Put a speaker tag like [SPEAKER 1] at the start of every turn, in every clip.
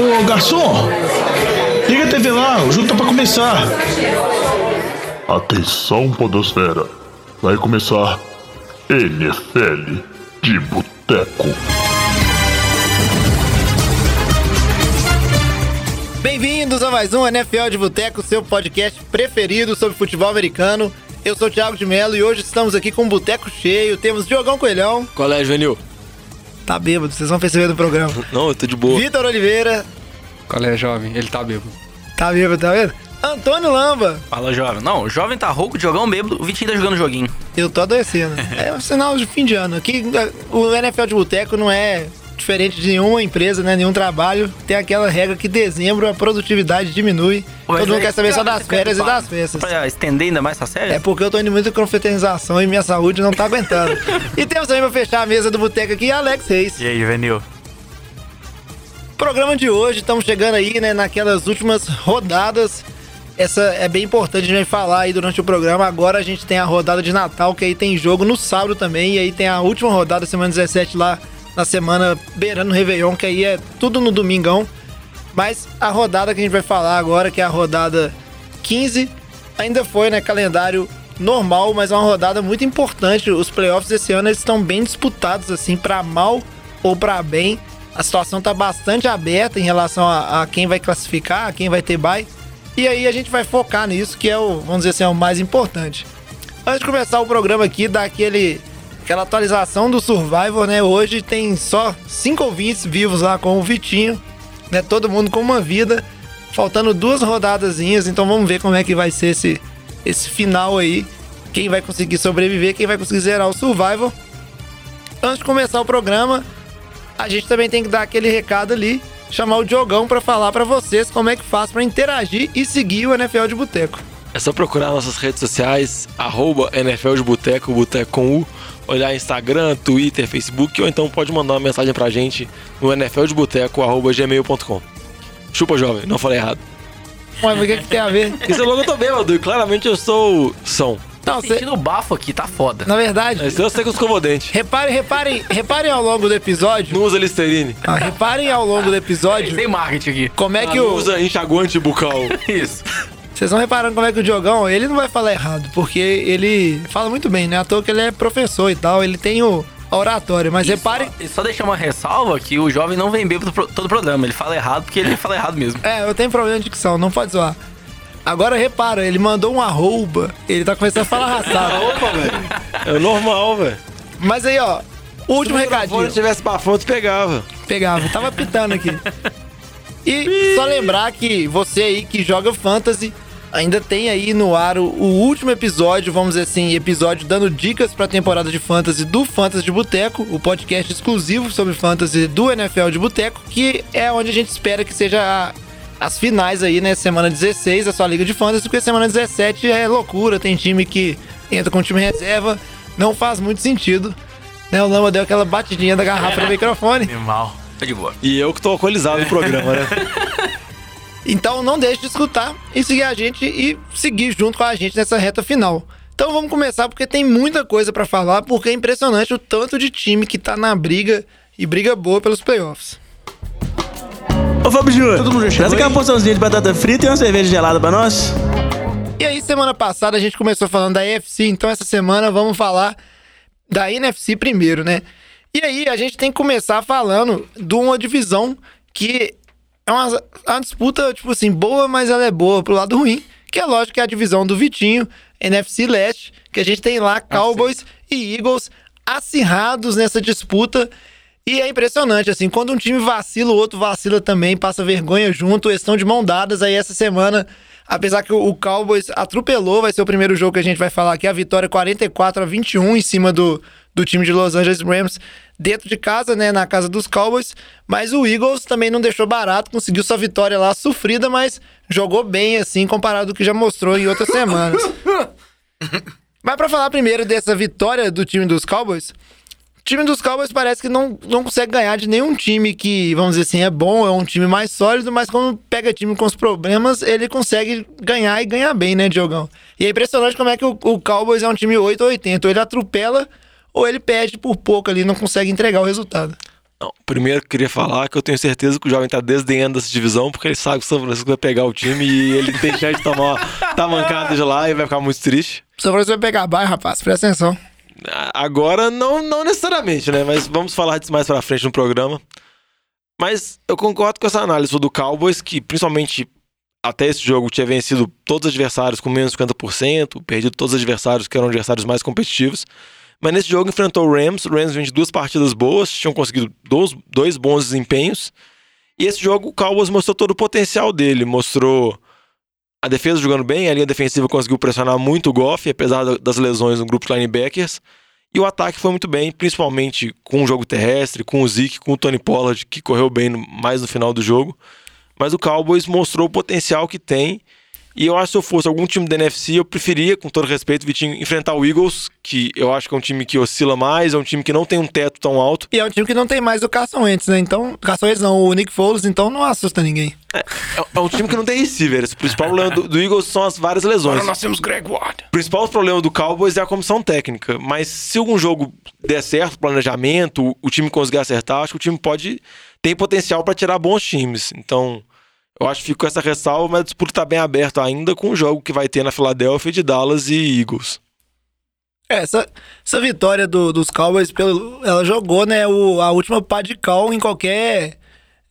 [SPEAKER 1] Ô garçom, liga a TV lá, o jogo tá pra começar.
[SPEAKER 2] Atenção, Podosfera. Vai começar NFL de Boteco.
[SPEAKER 3] Bem-vindos a mais um NFL de Boteco, seu podcast preferido sobre futebol americano. Eu sou o Thiago de Mello e hoje estamos aqui com um boteco cheio. Temos Diogão Coelhão.
[SPEAKER 4] Qual é, Juvenil?
[SPEAKER 3] Tá bêbado, vocês vão perceber do programa.
[SPEAKER 4] Não, eu tô de boa.
[SPEAKER 3] Vitor Oliveira.
[SPEAKER 5] Qual é, jovem? Ele tá bêbado.
[SPEAKER 3] Tá bêbado, tá vendo? Antônio Lamba.
[SPEAKER 6] Fala, jovem. Não, o jovem tá rouco, Diogão bêbado, o Vitinho tá jogando joguinho.
[SPEAKER 3] Eu tô adoecendo. é um sinal de fim de ano. Aqui, o NFL de Boteco não é diferente de nenhuma empresa, né? Nenhum trabalho. Tem aquela regra que dezembro a produtividade diminui.
[SPEAKER 6] Mas
[SPEAKER 3] Todo mundo quer saber só das
[SPEAKER 6] quer
[SPEAKER 3] férias e das festas.
[SPEAKER 6] Pra estender ainda mais essa série?
[SPEAKER 3] É porque eu tô indo muito com confraternização e minha saúde não tá aguentando. e temos também pra fechar a mesa do boteco aqui, Alex Reis.
[SPEAKER 6] E aí, Juvenil?
[SPEAKER 3] Programa de hoje, estamos chegando aí, né, naquelas últimas rodadas. Essa é bem importante a gente falar aí durante o programa. Agora a gente tem a rodada de Natal, que aí tem jogo no sábado também. E aí tem a última rodada, semana 17, lá na semana beirando o Réveillon, que aí é tudo no domingão. Mas a rodada que a gente vai falar agora, que é a rodada 15, ainda foi, né, calendário normal, mas é uma rodada muito importante. Os playoffs desse ano eles estão bem disputados, assim, para mal ou para bem. A situação tá bastante aberta em relação a, a quem vai classificar, a quem vai ter bye. E aí a gente vai focar nisso, que é o, vamos dizer assim, é o mais importante. Antes de começar o programa aqui, dar aquele, aquela atualização do Survivor, né? Hoje tem só cinco ouvintes vivos lá com o Vitinho, né? Todo mundo com uma vida, faltando duas rodadazinhas, então vamos ver como é que vai ser esse, esse final aí. Quem vai conseguir sobreviver, quem vai conseguir zerar o Survivor. Antes de começar o programa, a gente também tem que dar aquele recado ali, chamar o Diogão pra falar pra vocês como é que faz pra interagir e seguir o NFL de Boteco.
[SPEAKER 4] É só procurar nossas redes sociais, arroba NFL de Boteco, Boteco com U, olhar Instagram, Twitter, Facebook, ou então pode mandar uma mensagem pra gente no nfldeboteco, arroba gmail.com. Chupa, jovem, não falei errado.
[SPEAKER 3] Mas o que, que tem a ver?
[SPEAKER 4] Isso é logo eu tô bêbado, e claramente eu sou som.
[SPEAKER 3] Não, cê,
[SPEAKER 6] Sentindo o bafo aqui, tá foda.
[SPEAKER 3] na verdade,
[SPEAKER 4] Mas eu sei que eu escovo o dente.
[SPEAKER 3] reparem, reparem, reparem ao longo do episódio.
[SPEAKER 4] Não usa Listerine.
[SPEAKER 3] Ah, reparem ao longo do episódio
[SPEAKER 6] Tem marketing aqui.
[SPEAKER 3] como é que
[SPEAKER 4] Não
[SPEAKER 3] o.
[SPEAKER 4] usa enxaguante bucal.
[SPEAKER 6] Isso.
[SPEAKER 3] Vocês vão reparando como é que o Diogão, ele não vai falar errado, porque ele fala muito bem, né? À toa que ele é professor e tal, ele tem o a oratória, mas reparem.
[SPEAKER 6] E só deixar uma ressalva que o jovem não vem bêbado pro- todo o programa. Ele fala errado porque ele fala errado mesmo.
[SPEAKER 3] É, eu tenho problema de dicção, não pode zoar. Agora repara, ele mandou um arroba, ele tá começando a falar arrastado.
[SPEAKER 4] Opa, velho. É normal, velho.
[SPEAKER 3] Mas aí, ó, último
[SPEAKER 4] Se
[SPEAKER 3] recadinho.
[SPEAKER 4] ele tivesse pra foto, pegava.
[SPEAKER 3] Pegava, tava pitando aqui. E só lembrar que você aí que joga Fantasy, ainda tem aí no ar o, o último episódio, vamos dizer assim, episódio dando dicas pra temporada de Fantasy do Fantasy de Boteco, o podcast exclusivo sobre Fantasy do NFL de Boteco, que é onde a gente espera que seja a- as finais aí, né? Semana 16, a sua liga de Fantasy, porque semana 17 é loucura, tem time que entra com time reserva, não faz muito sentido. Né, o Lama deu aquela batidinha da garrafa no microfone.
[SPEAKER 6] Animal. Tá de boa.
[SPEAKER 4] E eu que tô alcoolizado no programa, né?
[SPEAKER 3] Então não deixe de escutar e seguir a gente e seguir junto com a gente nessa reta final. Então vamos começar porque tem muita coisa pra falar, porque é impressionante o tanto de time que tá na briga e briga boa pelos playoffs.
[SPEAKER 7] Ô Fábio Júnior,
[SPEAKER 1] Todo mundo já chegou
[SPEAKER 7] traz
[SPEAKER 1] aí?
[SPEAKER 7] porçãozinha de batata frita e uma cerveja gelada pra nós.
[SPEAKER 3] E aí semana passada a gente começou falando da AFC, então essa semana vamos falar da NFC primeiro, né? E aí a gente tem que começar falando de uma divisão que é uma, é uma disputa, tipo assim, boa, mas ela é boa pro lado ruim, que é lógico que é a divisão do Vitinho, NFC Leste, que a gente tem lá Cowboys e Eagles acirrados nessa disputa. E é impressionante, assim, quando um time vacila, o outro vacila também, passa vergonha junto, eles estão de mão dadas. Aí essa semana, apesar que o o Cowboys atropelou, vai ser o primeiro jogo que a gente vai falar aqui, a vitória 44 a 21 em cima do, do time de Los Angeles Rams, dentro de casa, né, na casa dos Cowboys. Mas o Eagles também não deixou barato, conseguiu sua vitória lá sofrida, mas jogou bem, assim, comparado ao que já mostrou em outras semanas. Mas pra falar primeiro dessa vitória do time dos Cowboys, o time dos Cowboys parece que não, não consegue ganhar de nenhum time que, vamos dizer assim, é bom, é um time mais sólido, mas quando pega time com os problemas, ele consegue ganhar e ganhar bem, né, Diogão? E é impressionante como é que o, o Cowboys é um time 8 ou 80. Ou ele atropela, ou ele perde por pouco ali, não consegue entregar o resultado.
[SPEAKER 8] Não, primeiro queria falar que eu tenho certeza que o jovem tá desdenhando dessa divisão, porque ele sabe que o São Francisco vai pegar o time e ele tem chance de tomar tá mancada de lá e vai ficar muito triste.
[SPEAKER 3] O São Francisco vai pegar bairro, rapaz, presta atenção.
[SPEAKER 8] Agora, não, não necessariamente, né? Mas vamos falar disso mais pra frente no programa. Mas eu concordo com essa análise do Cowboys, que principalmente até esse jogo tinha vencido todos os adversários com menos de 50%, perdido todos os adversários que eram adversários mais competitivos. Mas nesse jogo enfrentou o Rams, o Rams vem de duas partidas boas, tinham conseguido dois, dois bons desempenhos. E esse jogo o Cowboys mostrou todo o potencial dele, mostrou a defesa jogando bem, a linha defensiva conseguiu pressionar muito o Goff, apesar da- das lesões no grupo de linebackers. E o ataque foi muito bem, principalmente com o jogo terrestre, com o Zeke, com o Tony Pollard, que correu bem no- mais no final do jogo. Mas o Cowboys mostrou o potencial que tem. E eu acho que se eu fosse algum time da NFC, eu preferia, com todo respeito, Vitinho, enfrentar o Eagles, que eu acho que é um time que oscila mais, é um time que não tem um teto tão alto.
[SPEAKER 3] E é um time que não tem mais o Carson Wentz, né? Então, Carson Wentz não, o Nick Foles, então não assusta ninguém.
[SPEAKER 8] É, é um time que não tem receivers. O principal problema do, do Eagles são as várias lesões.
[SPEAKER 5] nós temos Greg Ward.
[SPEAKER 8] O principal problema do Cowboys é a comissão técnica. Mas se algum jogo der certo, planejamento, o time conseguir acertar, acho que o time pode. tem potencial para tirar bons times. Então, eu acho que fico com essa ressalva, mas a disputa tá bem aberta ainda com o jogo que vai ter na Filadélfia de Dallas e Eagles.
[SPEAKER 3] É, essa, essa vitória do- dos Cowboys, pelo, ela jogou, né, o, a última pá de cal em qualquer.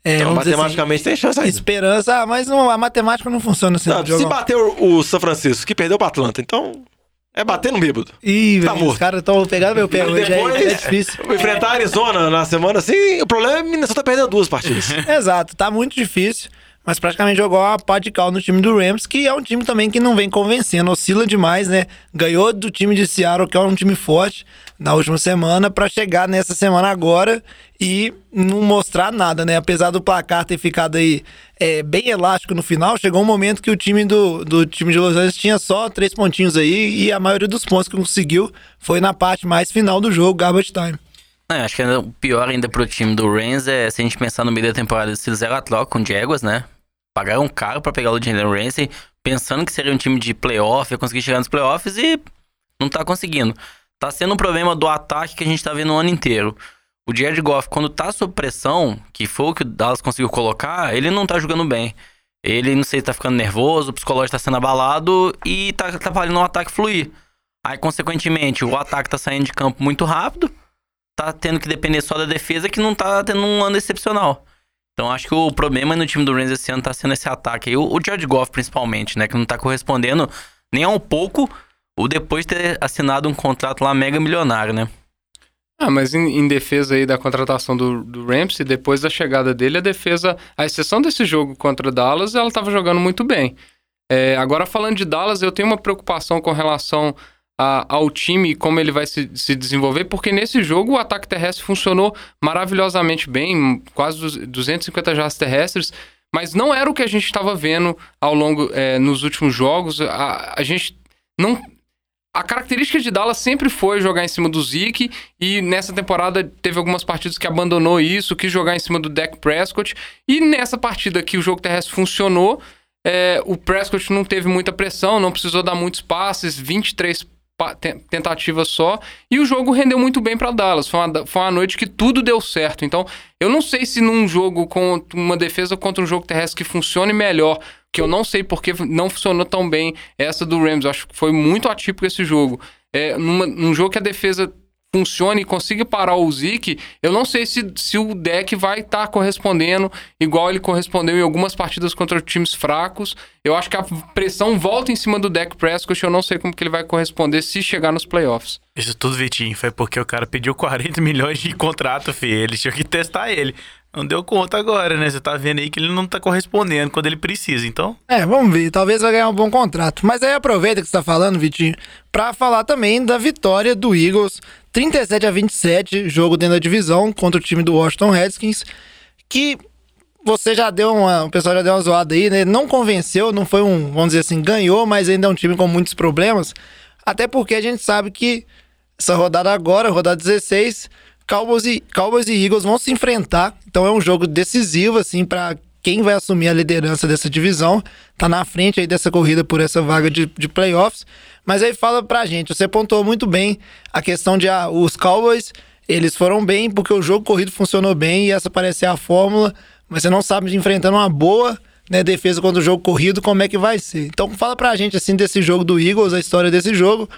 [SPEAKER 3] É,
[SPEAKER 8] Então,
[SPEAKER 3] dizer
[SPEAKER 8] matematicamente tem chance
[SPEAKER 3] assim,
[SPEAKER 8] ainda.
[SPEAKER 3] esperança, ah, mas não, a matemática não funciona assim.
[SPEAKER 8] Não, se bater o, o São Francisco, que perdeu para Atlanta, então é bater no bêbado.
[SPEAKER 3] Ih,
[SPEAKER 8] tá
[SPEAKER 3] velho,
[SPEAKER 8] morto.
[SPEAKER 3] os caras estão pegando meu pé hoje, é, é difícil.
[SPEAKER 8] enfrentar a Arizona na semana assim, o problema é que Minnesota perdeu duas partidas.
[SPEAKER 3] Exato, tá muito difícil. Mas praticamente jogou uma pá de cal no time do Rams, que é um time também que não vem convencendo, oscila demais, né? Ganhou do time de Seattle, que é um time forte, na última semana, pra chegar nessa semana agora e não mostrar nada, né? Apesar do placar ter ficado aí é, bem elástico no final, chegou um momento que o time do, do time de Los Angeles tinha só três pontinhos aí e a maioria dos pontos que conseguiu foi na parte mais final do jogo, garbage time.
[SPEAKER 6] Não, eu acho que o pior ainda pro time do Rams é se a gente pensar no meio da temporada, eles fizeram a troca com o Jaguars, né? Pagaram caro pra pegar o Jalen Ramsey, pensando que seria um time de playoff, ia conseguir chegar nos playoffs e não tá conseguindo. Tá sendo um problema do ataque que a gente tá vendo o ano inteiro. O Jared Goff, quando tá sob pressão, que foi o que o Dallas conseguiu colocar, ele não tá jogando bem. Ele, não sei, tá ficando nervoso, o psicológico tá sendo abalado e tá, tá fazendo o ataque fluir. Aí, consequentemente, o ataque tá saindo de campo muito rápido, tá tendo que depender só da defesa, que não tá tendo um ano excepcional. Então, acho que o problema no time do Rams esse ano tá sendo esse ataque aí. O, Jared Goff, principalmente, né? Que não tá correspondendo nem a um pouco o depois de ter assinado um contrato lá mega milionário, né?
[SPEAKER 5] Ah, mas em, em defesa aí da contratação do, do Ramsey, depois da chegada dele, a defesa, a exceção desse jogo contra Dallas, ela estava jogando muito bem. É, agora, falando de Dallas, eu tenho uma preocupação com relação a- ao time como ele vai se, se desenvolver, porque nesse jogo o ataque terrestre funcionou maravilhosamente bem, quase dos- 250 jardas terrestres, mas não era o que a gente estava vendo ao longo, é, nos últimos jogos. A, a gente não a característica de Dallas sempre foi jogar em cima do Zeke e nessa temporada teve algumas partidas que abandonou isso, quis jogar em cima do Dak Prescott e nessa partida que o jogo terrestre funcionou, é, o Prescott não teve muita pressão, não precisou dar muitos passes, 23 pa- te- tentativas só e o jogo rendeu muito bem para Dallas. Foi uma, foi uma noite que tudo deu certo. Então, eu não sei se num jogo com uma defesa contra um jogo terrestre que funcione melhor, que eu não sei porque não funcionou tão bem essa do Rams. Eu acho que foi muito atípico esse jogo. É, numa- num jogo que a defesa funcione e consiga parar o Zeke, eu não sei se, se o deck vai estar correspondendo igual ele correspondeu em algumas partidas contra times fracos. Eu acho que a pressão volta em cima do deck Prescott, eu não sei como que ele vai corresponder se chegar nos playoffs.
[SPEAKER 9] Isso tudo, Vitinho, foi porque o cara pediu 40 milhões de contrato, filho. Eles tinham que testar ele. Não deu conta agora, né? Você tá vendo aí que ele não tá correspondendo quando ele precisa, então.
[SPEAKER 3] É, vamos ver. Talvez vai ganhar um bom contrato. Mas aí aproveita que você tá falando, Vitinho, pra falar também da vitória do Eagles, 37 a 27, jogo dentro da divisão contra o time do Washington Redskins, que você já deu uma, o pessoal já deu uma zoada aí, né? Não convenceu, não foi um, vamos dizer assim, ganhou, mas ainda é um time com muitos problemas. Até porque a gente sabe que essa rodada agora, rodada 16, Cowboys e, Cowboys e Eagles vão se enfrentar. Então é um jogo decisivo, assim, para quem vai assumir a liderança dessa divisão. Tá na frente aí dessa corrida por essa vaga de, de playoffs. Mas aí fala pra gente, você pontuou muito bem a questão de ah, os Cowboys eles foram bem porque o jogo corrido funcionou bem e essa parece a fórmula, mas você não sabe enfrentando uma boa né, defesa contra o jogo corrido, como é que vai ser. Então fala pra gente assim desse jogo do Eagles, a história desse jogo,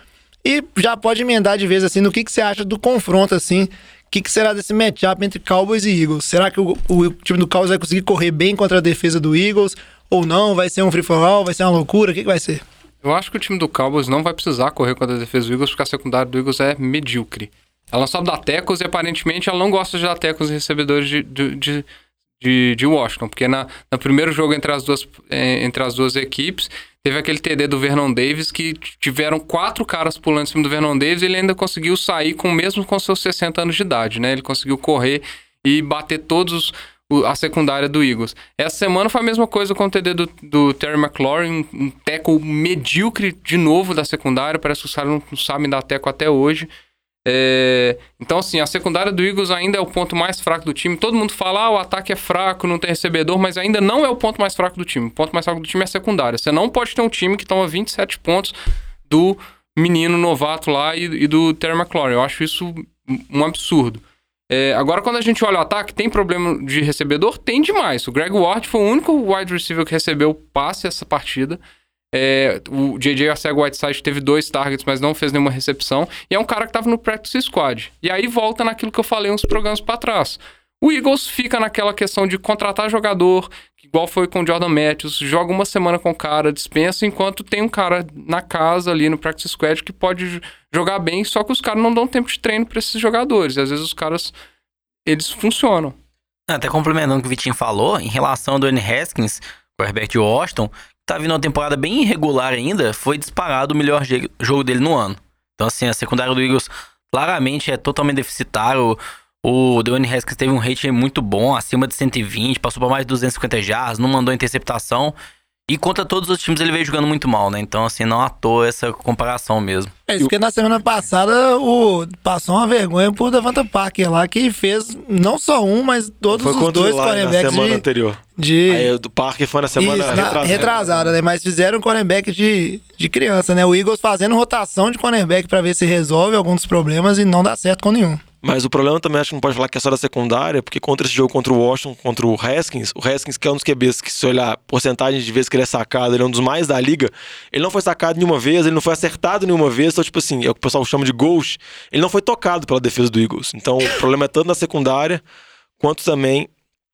[SPEAKER 3] e já pode emendar de vez assim no que, que você acha do confronto assim, que, que será desse matchup entre Cowboys e Eagles? Será que o, o time do Cowboys vai conseguir correr bem contra a defesa do Eagles? Ou não? Vai ser um free for all? Vai ser uma loucura? O que, que vai ser?
[SPEAKER 5] Eu acho que o time do Cowboys não vai precisar correr contra a defesa do Eagles, porque a secundária do Eagles é medíocre. Ela só dá tecos e aparentemente ela não gosta de dar tecos em recebedores de, de, de, de, de Washington, porque na, no primeiro jogo entre as, duas, eh, entre as duas equipes, teve aquele TD do Vernon Davis que tiveram quatro caras pulando em cima do Vernon Davis e ele ainda conseguiu sair com mesmo com seus 60 anos de idade, né? Ele conseguiu correr e bater todos a secundária do Eagles. Essa semana foi a mesma coisa com o TD do, do Terry McLaurin, um teco medíocre de novo da secundária, parece que os caras não, não sabem dar teco até hoje. É, então, assim, a secundária do Eagles ainda é o ponto mais fraco do time. Todo mundo fala, ah, o ataque é fraco, não tem recebedor, mas ainda não é o ponto mais fraco do time. O ponto mais fraco do time é a secundária. Você não pode ter um time que toma 27 pontos do menino novato lá e, e do Terry McLaurin. Eu acho isso um absurdo. É, agora, quando a gente olha o ataque, tem problema de recebedor? Tem demais. O Greg Ward foi o único wide receiver que recebeu passe essa partida. É, o JJ Arcega-Whiteside teve dois targets, mas não fez nenhuma recepção. E é um cara que tava no practice squad. E aí volta naquilo que eu falei uns programas para trás. O Eagles fica naquela questão de contratar jogador, igual foi com o Jordan Matthews, joga uma semana com o cara, dispensa, enquanto tem um cara na casa ali no practice squad que pode jogar bem, só que os caras não dão tempo de treino para esses jogadores. E às vezes os caras, eles funcionam.
[SPEAKER 6] Até complementando o que o Vitinho falou, em relação ao Dwayne Haskins, quarterback de Washington, tá vindo uma temporada bem irregular ainda, foi disparado o melhor jogo dele no ano. Então, assim, a secundária do Eagles claramente é totalmente deficitário. O Dwayne Haskins teve um rate muito bom, acima de 120, passou para mais de 250 jardas, não mandou interceptação. E contra todos os times ele veio jogando muito mal, né? Então, assim, não à toa essa comparação mesmo.
[SPEAKER 3] É isso porque na semana passada o, passou uma vergonha por Devonta Parker lá, que fez não só um, mas todos
[SPEAKER 8] Foi
[SPEAKER 3] os
[SPEAKER 8] contra
[SPEAKER 3] dois
[SPEAKER 8] Lions na
[SPEAKER 3] cornerbacks
[SPEAKER 8] semana
[SPEAKER 3] de,
[SPEAKER 8] anterior.
[SPEAKER 3] de,
[SPEAKER 8] Aí o do Parker foi na semana
[SPEAKER 3] Isso, na-
[SPEAKER 8] retrasada.
[SPEAKER 3] retrasada, né? Mas fizeram cornerback de, de criança, né? O Eagles fazendo rotação de cornerback pra ver se resolve algum dos problemas e não dá certo com nenhum.
[SPEAKER 8] Mas o problema também acho que não pode falar que é só da secundária, porque contra esse jogo contra o Washington, contra o Haskins, o Haskins, que é um dos QBs que, se olhar a porcentagem de vezes que ele é sacado, ele é um dos mais da liga, ele não foi sacado nenhuma vez, ele não foi acertado nenhuma vez, então, tipo assim, é o que o pessoal chama de ghost, ele não foi tocado pela defesa do Eagles. Então, o problema é tanto na secundária, quanto também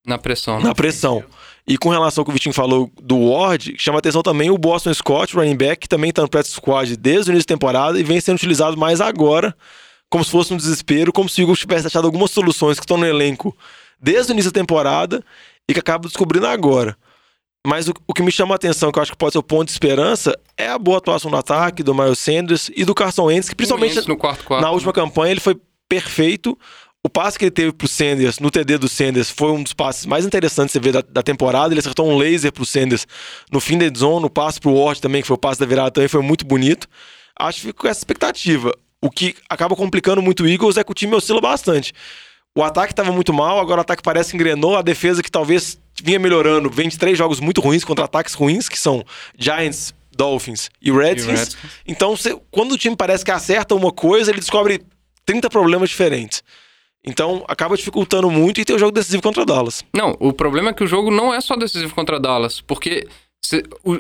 [SPEAKER 5] Na pressão, né?
[SPEAKER 8] na pressão. E com relação ao que o Vitinho falou do Ward, chama atenção também o Boston Scott, running back, que também está no practice squad desde o início da temporada e vem sendo utilizado mais agora, como se fosse um desespero, como se o Eagles tivesse achado algumas soluções que estão no elenco desde o início da temporada e que acaba descobrindo agora. Mas o, o que me chama a atenção, que eu acho que pode ser o ponto de esperança, é a boa atuação no ataque do Miles Sanders e do Carson Wentz, que principalmente
[SPEAKER 5] quarto quarto.
[SPEAKER 8] na última campanha ele foi perfeito. O passe que ele teve pro Sanders, no TD do Sanders, foi um dos passes mais interessantes que você vê da, da temporada. Ele acertou um laser pro Sanders no fim da zone, o passe pro Ward também, que foi o passe da virada também, foi muito bonito. Acho que fica com essa expectativa. O que acaba complicando muito o Eagles é que o time oscila bastante. O ataque estava muito mal, agora o ataque parece que engrenou. A defesa que talvez vinha melhorando, vem de três jogos muito ruins contra ataques ruins, que são Giants, Dolphins e Redskins.
[SPEAKER 5] Redskins.
[SPEAKER 8] Então, você- quando o time parece que acerta uma coisa, ele descobre 30 problemas diferentes. Então, acaba dificultando muito e tem o jogo decisivo contra o Dallas.
[SPEAKER 5] Não, o problema é que o jogo não é só decisivo contra Dallas, porque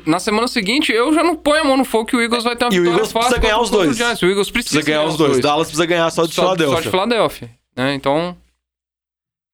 [SPEAKER 5] na semana seguinte eu já não ponho a mão no fogo que o Eagles vai ter uma
[SPEAKER 8] E o
[SPEAKER 5] vitória
[SPEAKER 8] Eagles
[SPEAKER 5] fácil
[SPEAKER 8] precisa ganhar os dois.
[SPEAKER 5] o Giants. O Eagles precisa,
[SPEAKER 8] Precisa ganhar os dois. Dallas precisa ganhar só de
[SPEAKER 5] só,
[SPEAKER 8] Filadélfia.
[SPEAKER 5] Só de Filadélfia. né? Então,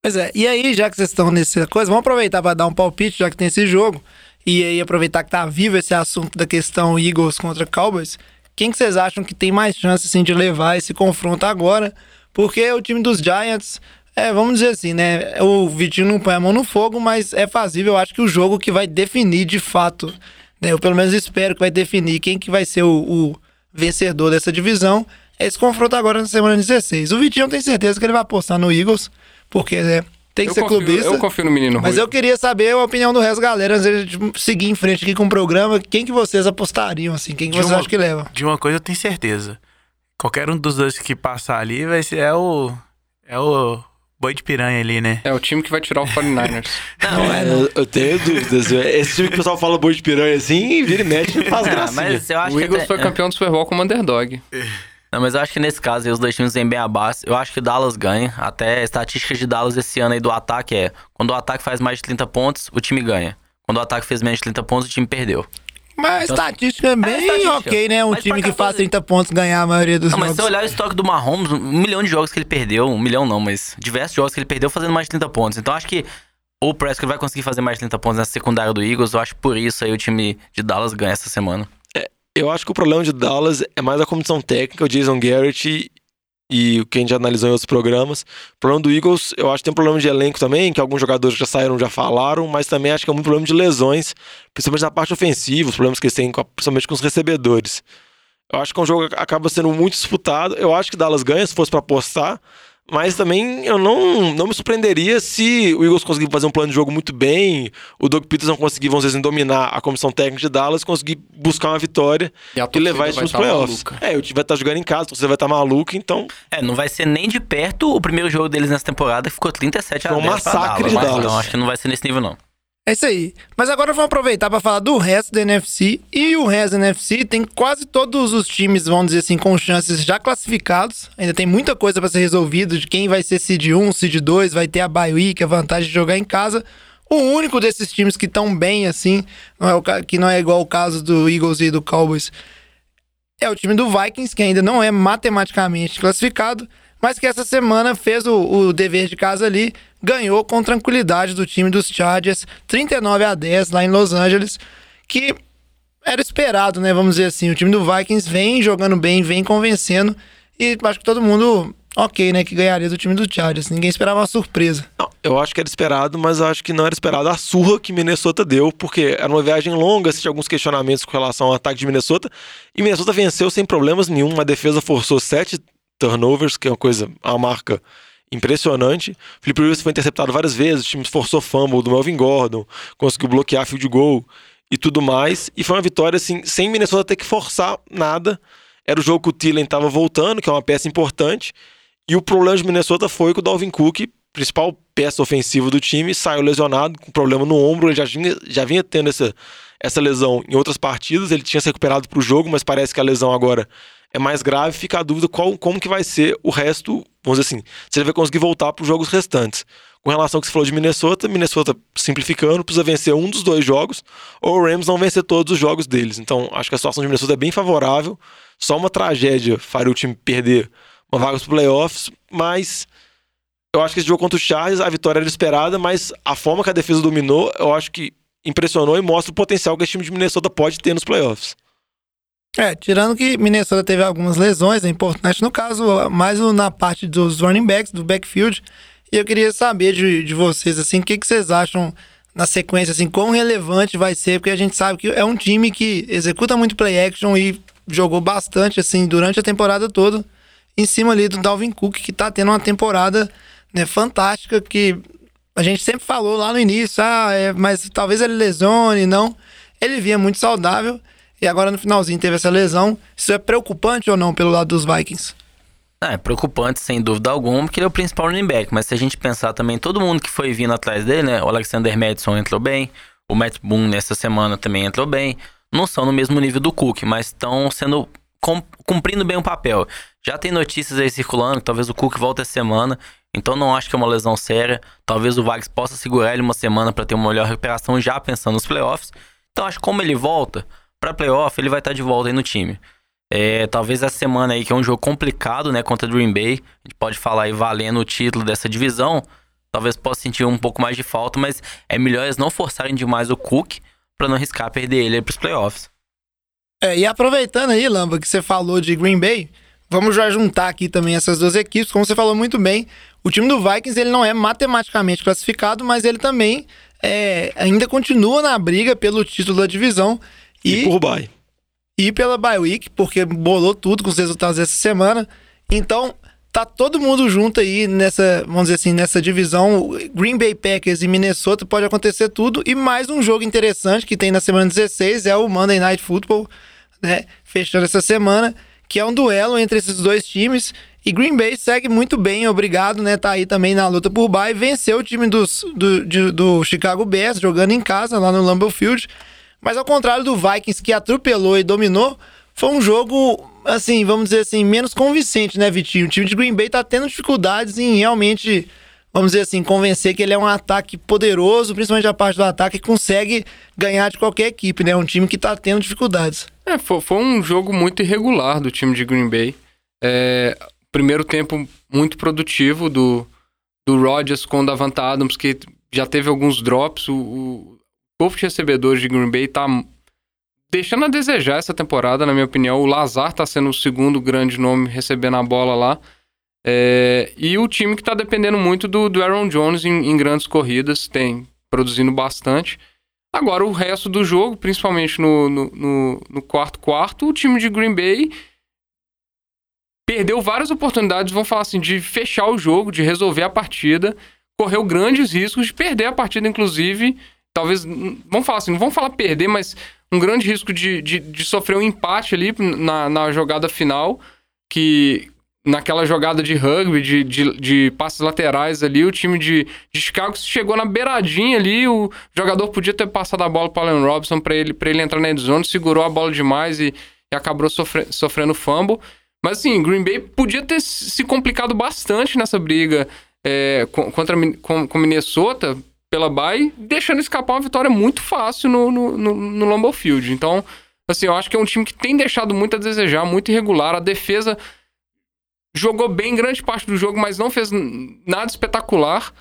[SPEAKER 3] Pois é, e aí, já que vocês estão nessa coisa, vamos aproveitar para dar um palpite, já que tem esse jogo, e aí aproveitar que tá vivo esse assunto da questão Eagles contra Cowboys. Quem que vocês acham que tem mais chance assim, de levar esse confronto agora? Porque o time dos Giants, é, vamos dizer assim, né? O Vitinho não põe a mão no fogo, mas é fazível. Eu acho que o jogo que vai definir de fato, né? Eu pelo menos espero que vai definir quem que vai ser o, o vencedor dessa divisão. É esse confronto agora na semana 16. O Vitinho tem certeza que ele vai apostar no Eagles, porque né, tem que
[SPEAKER 5] eu
[SPEAKER 3] ser
[SPEAKER 5] confio,
[SPEAKER 3] clubista.
[SPEAKER 5] eu confio no menino
[SPEAKER 3] Mas
[SPEAKER 5] Rui.
[SPEAKER 3] eu queria saber a opinião do resto da galera antes de a gente seguir em frente aqui com o programa. Quem que vocês apostariam, assim? Quem que
[SPEAKER 9] De
[SPEAKER 3] vocês
[SPEAKER 9] uma-
[SPEAKER 3] acham que leva?
[SPEAKER 9] De uma coisa eu tenho certeza. Qualquer um dos dois que passar ali vai ser é o é o boi de piranha ali, né?
[SPEAKER 5] É o time que vai tirar o 49ers.
[SPEAKER 3] Não, é,
[SPEAKER 8] Eu, eu tenho dúvidas. Esse time que o pessoal fala boi de piranha assim, vira e mexe e faz
[SPEAKER 6] Ah,
[SPEAKER 8] gracinha.
[SPEAKER 6] mas eu acho
[SPEAKER 5] o
[SPEAKER 6] que
[SPEAKER 5] Eagles
[SPEAKER 6] até-
[SPEAKER 5] foi campeão do Super Bowl como underdog.
[SPEAKER 6] Não, mas eu acho que nesse caso aí, os dois times vêm bem abaixo. Eu acho que o Dallas ganha. Até a estatística de Dallas esse ano aí do ataque é: quando o ataque faz mais de 30 pontos, o time ganha. Quando o ataque fez menos de 30 pontos, o time perdeu.
[SPEAKER 3] Mas a
[SPEAKER 6] Então,
[SPEAKER 3] estatística é bem
[SPEAKER 6] estatística.
[SPEAKER 3] ok, né? Um
[SPEAKER 6] Mas
[SPEAKER 3] time que faz
[SPEAKER 6] 14
[SPEAKER 3] 30 pontos ganhar a maioria dos
[SPEAKER 6] Não, mas se
[SPEAKER 3] jogos.
[SPEAKER 6] você olhar o estoque do Mahomes, um milhão de jogos que ele perdeu, um milhão não, mas diversos jogos que ele perdeu fazendo mais de 30 pontos. Então acho que o Prescott vai conseguir fazer mais de 30 pontos nessa secundária do Eagles. Eu acho que por isso aí o time de Dallas ganha essa semana.
[SPEAKER 8] Eu acho que o problema de Dallas é mais a comissão técnica, o Jason Garrett e o que a gente já analisou em outros programas. O problema do Eagles, eu acho que tem um problema de elenco também, que alguns jogadores já saíram, já falaram, mas também acho que é muito problema de lesões, principalmente na parte ofensiva, os problemas que eles têm, principalmente com os recebedores. Eu acho que é um jogo que acaba sendo muito disputado. Eu acho que Dallas ganha se fosse para apostar, mas também eu não, não me surpreenderia se o Eagles conseguir fazer um plano de jogo muito bem, o Doug Peterson conseguir, vamos dizer assim, dominar a comissão técnica de Dallas, conseguir buscar uma vitória
[SPEAKER 5] E a
[SPEAKER 8] e levar isso nos
[SPEAKER 5] tá
[SPEAKER 8] playoffs.
[SPEAKER 5] maluca.
[SPEAKER 8] É, o time vai estar jogando em casa, você vai estar maluco, então
[SPEAKER 6] É, não vai ser nem de perto o primeiro jogo deles nessa temporada, que ficou 37 a
[SPEAKER 8] Foi um
[SPEAKER 6] 10 pra
[SPEAKER 8] massacre de
[SPEAKER 6] Dallas.
[SPEAKER 8] Dallas.
[SPEAKER 6] Então acho que não vai ser nesse nível, não.
[SPEAKER 3] É isso aí. Mas agora vamos aproveitar para falar do resto da NFC. E o resto da NFC tem quase todos os times, vamos dizer assim, com chances já classificados. Ainda tem muita coisa para ser resolvida de quem vai ser seed 1, seed 2, vai ter a bye week, a vantagem de jogar em casa. O único desses times que estão bem assim, não é o que não é igual o caso do Eagles e do Cowboys, é o time do Vikings, que ainda não é matematicamente classificado, mas que essa semana fez o, o dever de casa ali, ganhou com tranquilidade do time dos Chargers, 39 a 10 lá em Los Angeles, que era esperado, né? Vamos dizer assim, o time do Vikings vem jogando bem, vem convencendo, e acho que todo mundo, ok, né, que ganharia do time do Chargers. Ninguém esperava uma surpresa.
[SPEAKER 8] Não, eu acho que era esperado, mas acho que não era esperado a surra que Minnesota deu, porque era uma viagem longa, tinha alguns questionamentos com relação ao ataque de Minnesota, e Minnesota venceu sem problemas nenhum, a defesa forçou sete turnovers, que é uma coisa, uma marca impressionante. Felipe Rivers foi interceptado várias vezes, o time forçou fumble do Melvin Gordon, conseguiu bloquear field goal e tudo mais, e foi uma vitória assim, sem Minnesota ter que forçar nada. Era o jogo que o Thielen estava voltando, que é uma peça importante, e o problema de Minnesota foi que o Dalvin Cook, principal peça ofensiva do time, saiu lesionado, com problema no ombro. Ele já vinha, já vinha tendo essa, essa lesão em outras partidas. Ele tinha se recuperado para o jogo, mas parece que a lesão agora é mais grave. Fica a dúvida qual, como que vai ser o resto, vamos dizer assim, se ele vai conseguir voltar para os jogos restantes. Com relação ao que você falou de Minnesota, Minnesota simplificando, precisa vencer um dos dois jogos, ou o Rams não vencer todos os jogos deles. Então, acho que a situação de Minnesota é bem favorável. Só uma tragédia faria o time perder uma vaga para playoffs, mas eu acho que esse jogo contra o Chargers, a vitória era esperada, mas a forma que a defesa dominou, eu acho que impressionou e mostra o potencial que esse time de Minnesota pode ter nos playoffs.
[SPEAKER 3] É, tirando que Minnesota teve algumas lesões, é importante no caso, mais na parte dos running backs, do backfield. E eu queria saber de, de vocês, assim, o que, que vocês acham na sequência, assim, quão relevante vai ser, porque a gente sabe que é um time que executa muito play action e jogou bastante, assim, durante a temporada toda, em cima ali do Dalvin Cook, que tá tendo uma temporada né, fantástica, que a gente sempre falou lá no início, ah, é, mas talvez ele lesione, não. Ele vinha muito saudável e agora no finalzinho teve essa lesão. Isso é preocupante ou não pelo lado dos Vikings?
[SPEAKER 6] Ah, é preocupante, sem dúvida alguma, porque ele é o principal running back. Mas se a gente pensar também, todo mundo que foi vindo atrás dele, né? O Alexander Madison entrou bem, o Matt Boone nessa semana também entrou bem. Não são no mesmo nível do Cook, mas estão sendo cum- cumprindo bem o papel. Já tem notícias aí circulando talvez o Cook volte essa semana, então não acho que é uma lesão séria. Talvez o Vags possa segurar ele uma semana para ter uma melhor recuperação já pensando nos playoffs. Então acho que como ele volta para playoff, ele vai estar de volta aí no time. É, talvez essa semana aí, que é um jogo complicado, né, contra o Green Bay, a gente pode falar aí valendo o título dessa divisão, talvez possa sentir um pouco mais de falta, mas é melhor eles não forçarem demais o Cook para não arriscar perder ele para os playoffs.
[SPEAKER 3] É, e aproveitando aí, Lamba, que você falou de Green Bay, vamos já juntar aqui também essas duas equipes. Como você falou muito bem, o time do Vikings ele não é matematicamente classificado, mas ele também é, ainda continua na briga pelo título da divisão.
[SPEAKER 8] E,
[SPEAKER 3] E,
[SPEAKER 8] por bye.
[SPEAKER 3] e pela bye week, porque bolou tudo com os resultados dessa semana. Então, tá todo mundo junto aí nessa, vamos dizer assim, nessa divisão. Green Bay Packers e Minnesota pode acontecer tudo. E mais um jogo interessante que tem na semana 16 é o Monday Night Football, né? Fechando essa semana, que é um duelo entre esses dois times. E Green Bay segue muito bem, obrigado, né? Tá aí também na luta por bye. Venceu o time dos, do, de- do Chicago Bears, jogando em casa, lá no Lambeau Field. Mas ao contrário do Vikings, que atropelou e dominou, foi um jogo, assim, vamos dizer assim, menos convincente, né, Vitinho? O time de Green Bay tá tendo dificuldades em realmente, vamos dizer assim, convencer que ele é um ataque poderoso, principalmente a parte do ataque, que consegue ganhar de qualquer equipe, né? Um time que tá tendo dificuldades.
[SPEAKER 5] É, foi, foi um jogo muito irregular do time de Green Bay. É, primeiro tempo muito produtivo do, do Rodgers com o Davante Adams, que já teve alguns drops. O, o corpo de recebedores de Green Bay tá deixando a desejar essa temporada, na minha opinião. O Lazar tá sendo o segundo grande nome recebendo a bola lá. É, e o time que tá dependendo muito do, do Aaron Jones em, em, grandes corridas, tem produzindo bastante. Agora, o resto do jogo, principalmente no, no, no, no quarto quarto, o time de Green Bay perdeu várias oportunidades, vamos falar assim, de fechar o jogo, de resolver a partida, correu grandes riscos de perder a partida, inclusive. Talvez, vamos falar assim, não vamos falar perder, mas um grande risco de, de, de sofrer um empate ali na, na jogada final, que naquela jogada de rugby, de, de, de, passes laterais ali, o time de, de Chicago chegou na beiradinha ali, o jogador podia ter passado a bola para Allen Robson para ele, ele entrar na endzone, segurou a bola demais e, e acabou sofre, sofrendo fumble. Mas assim, Green Bay podia ter se complicado bastante nessa briga é, contra com, com Minnesota, pela Bay, deixando escapar uma vitória muito fácil no, no, no, no Lambeau Field. Então, assim, eu acho que é um time que tem deixado muito a desejar, muito irregular. A defesa jogou bem grande parte do jogo, mas não fez nada espetacular.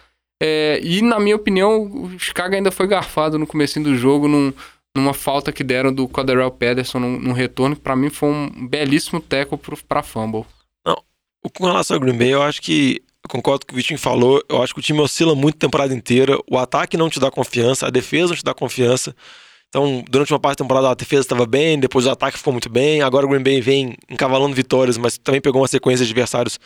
[SPEAKER 5] É, e, na minha opinião, o Chicago ainda foi garfado no começo do jogo, num, numa falta que deram do Coderell Pederson num, num retorno, que para mim foi um belíssimo teco para fumble.
[SPEAKER 8] Não, com relação ao Green Bay, eu acho que concordo com o que o Vitinho falou. Eu acho que o time oscila muito a temporada inteira. O ataque não te dá confiança, a defesa não te dá confiança. Então, durante uma parte da temporada, a defesa estava bem, depois o ataque ficou muito bem. Agora o Green Bay vem encavalando vitórias, mas também pegou uma sequência de adversários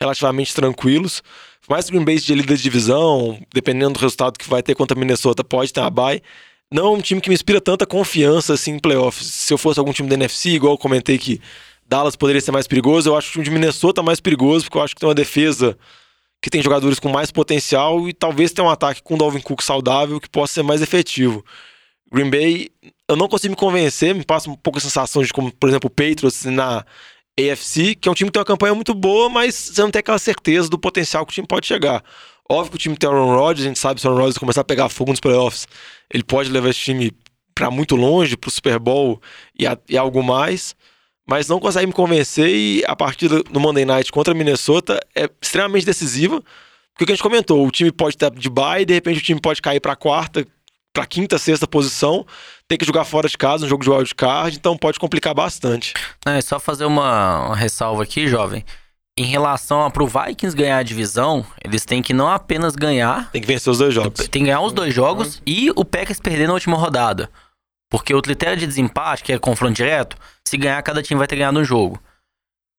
[SPEAKER 8] relativamente tranquilos. Que o Green Bay de líder de divisão, dependendo do resultado que vai ter contra a Minnesota, pode ter uma bye. Não é um time que me inspira tanta confiança assim em playoffs. Se eu fosse algum time da NFC, igual eu comentei que Dallas poderia ser mais perigoso. Eu acho que o time de Minnesota é mais perigoso, porque eu acho que tem uma defesa que tem jogadores com mais potencial e talvez tenha um ataque com o Dalvin Cook saudável que possa ser mais efetivo. Green Bay, eu não consigo me convencer, me passa um pouco a sensação de como, por exemplo, o Patriots na AFC, que é um time que tem uma campanha muito boa, mas você não tem aquela certeza do potencial que o time pode chegar. Óbvio que o time tem Aaron Rodgers, a gente sabe se o Aaron Rodgers começar a pegar fogo nos playoffs, ele pode levar esse time para muito longe, para o Super Bowl e, a, e algo mais mas não consegue me convencer e a partida no Monday Night contra Minnesota é extremamente decisiva. Porque o que a gente comentou, o time pode estar de bye, de repente o time pode cair para quarta, para quinta, sexta posição, tem que jogar fora de casa, um jogo de wild card, então pode complicar bastante.
[SPEAKER 6] Não, é só fazer uma, uma ressalva aqui, jovem. Em relação a pro Vikings ganhar a divisão, eles têm que não apenas ganhar,
[SPEAKER 8] tem que vencer os dois jogos.
[SPEAKER 6] Tem que ganhar os dois jogos e o Packers perder na última rodada. Porque o critério de desempate, que é confronto direto, se ganhar, cada time vai ter ganhado um jogo.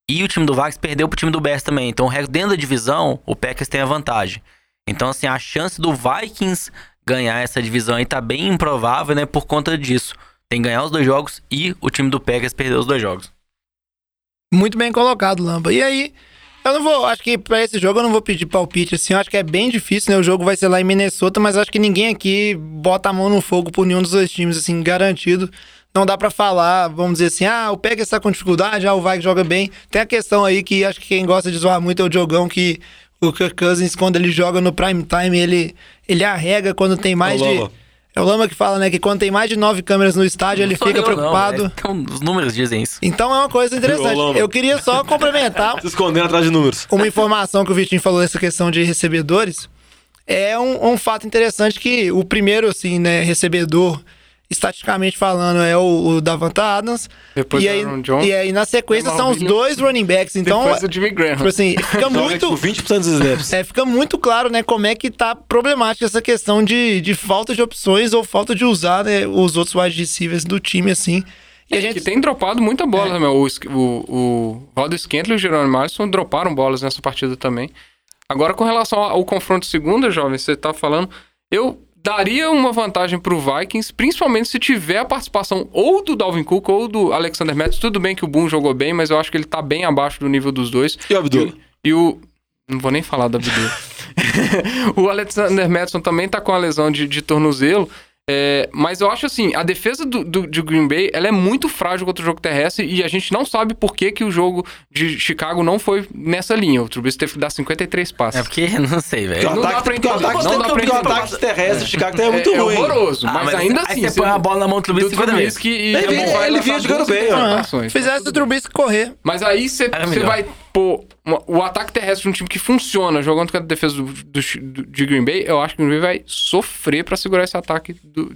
[SPEAKER 6] E o time do Vax perdeu pro time do Bears também. Então, dentro da divisão, o Packers tem a vantagem. Então, assim, a chance do Vikings ganhar essa divisão aí tá bem improvável, né? Por conta disso. Tem que ganhar os dois jogos e o time do Packers perder os dois jogos.
[SPEAKER 3] Muito bem colocado, Lamba. E aí, eu não vou, acho que para esse jogo eu não vou pedir palpite assim, eu acho que é bem difícil, né? O jogo vai ser lá em Minnesota, mas acho que ninguém aqui bota a mão no fogo por nenhum dos dois times, assim, garantido. Não dá para falar, vamos dizer assim, ah, o Pega está com dificuldade, ah, o Vai joga bem. Tem a questão aí que acho que quem gosta de zoar muito é o Diogão, que o Kirk Cousins, quando ele joga no prime time, ele, ele arrega quando tem mais de é o Lama que fala, né, que quando tem mais de nove câmeras no estádio, ele fica preocupado. Não,
[SPEAKER 6] então, os números dizem isso.
[SPEAKER 3] Então é uma coisa interessante. Eu queria só complementar.
[SPEAKER 8] Se escondendo atrás de números.
[SPEAKER 3] Uma informação que o Vitinho falou dessa questão de recebedores. É um, um fato interessante que o primeiro, assim, né, recebedor estatisticamente falando, é o, o Davanta Adams.
[SPEAKER 5] Depois
[SPEAKER 3] e aí,
[SPEAKER 5] John.
[SPEAKER 3] E aí, na sequência, são os dois running backs. Então,
[SPEAKER 5] Depois o Jimmy Graham.
[SPEAKER 3] Tipo assim, fica muito...
[SPEAKER 8] 20% dos snaps.
[SPEAKER 3] É, fica muito claro, né, como é que tá problemática essa questão de, de falta de opções ou falta de usar né, os outros wide receivers do time, assim.
[SPEAKER 5] E a é, gente... Que tem dropado muita bola, é. né, O, o, o Valdo e o Jerome Marson droparam bolas nessa partida também. Agora, com relação ao confronto segunda, jovem, você tá falando... Eu daria uma vantagem pro Vikings, principalmente se tiver a participação ou do Dalvin Cook ou do Alexander Mattison. Tudo bem que o Boom jogou bem, mas eu acho que ele tá bem abaixo do nível dos dois.
[SPEAKER 8] E o Abdul?
[SPEAKER 5] E, e o... Não vou nem falar do Abdul. o Alexander Mattison também tá com a lesão de, de tornozelo. É, mas eu acho assim, a defesa do, do, de Green Bay ela é muito frágil contra o jogo terrestre e a gente não sabe por que, que o jogo de Chicago não foi nessa linha. O Trubisky teve que dar 53 passes.
[SPEAKER 6] É porque, não sei, velho.
[SPEAKER 5] Não dá pra entender. Não dá pra
[SPEAKER 10] porque o
[SPEAKER 5] entender.
[SPEAKER 10] ataque terrestre do Chicago é muito
[SPEAKER 5] é,
[SPEAKER 10] ruim.
[SPEAKER 5] É horroroso,
[SPEAKER 6] Ah,
[SPEAKER 5] mas,
[SPEAKER 6] mas
[SPEAKER 5] ainda
[SPEAKER 6] aí
[SPEAKER 5] assim.
[SPEAKER 6] você põe a bola na mão do Trubisky
[SPEAKER 5] do
[SPEAKER 6] 50 vezes.
[SPEAKER 5] Trubisky e
[SPEAKER 10] Ele
[SPEAKER 5] ele,
[SPEAKER 10] vinha-
[SPEAKER 5] vai
[SPEAKER 10] ele vinha jogando bem.
[SPEAKER 3] Fizesse o Trubisky correr.
[SPEAKER 5] Mas aí você vai pôr uma- o ataque terrestre de um time que funciona jogando contra a defesa do, do- do- de Green Bay. Eu acho que o Green Bay vai sofrer pra segurar esse ataque do-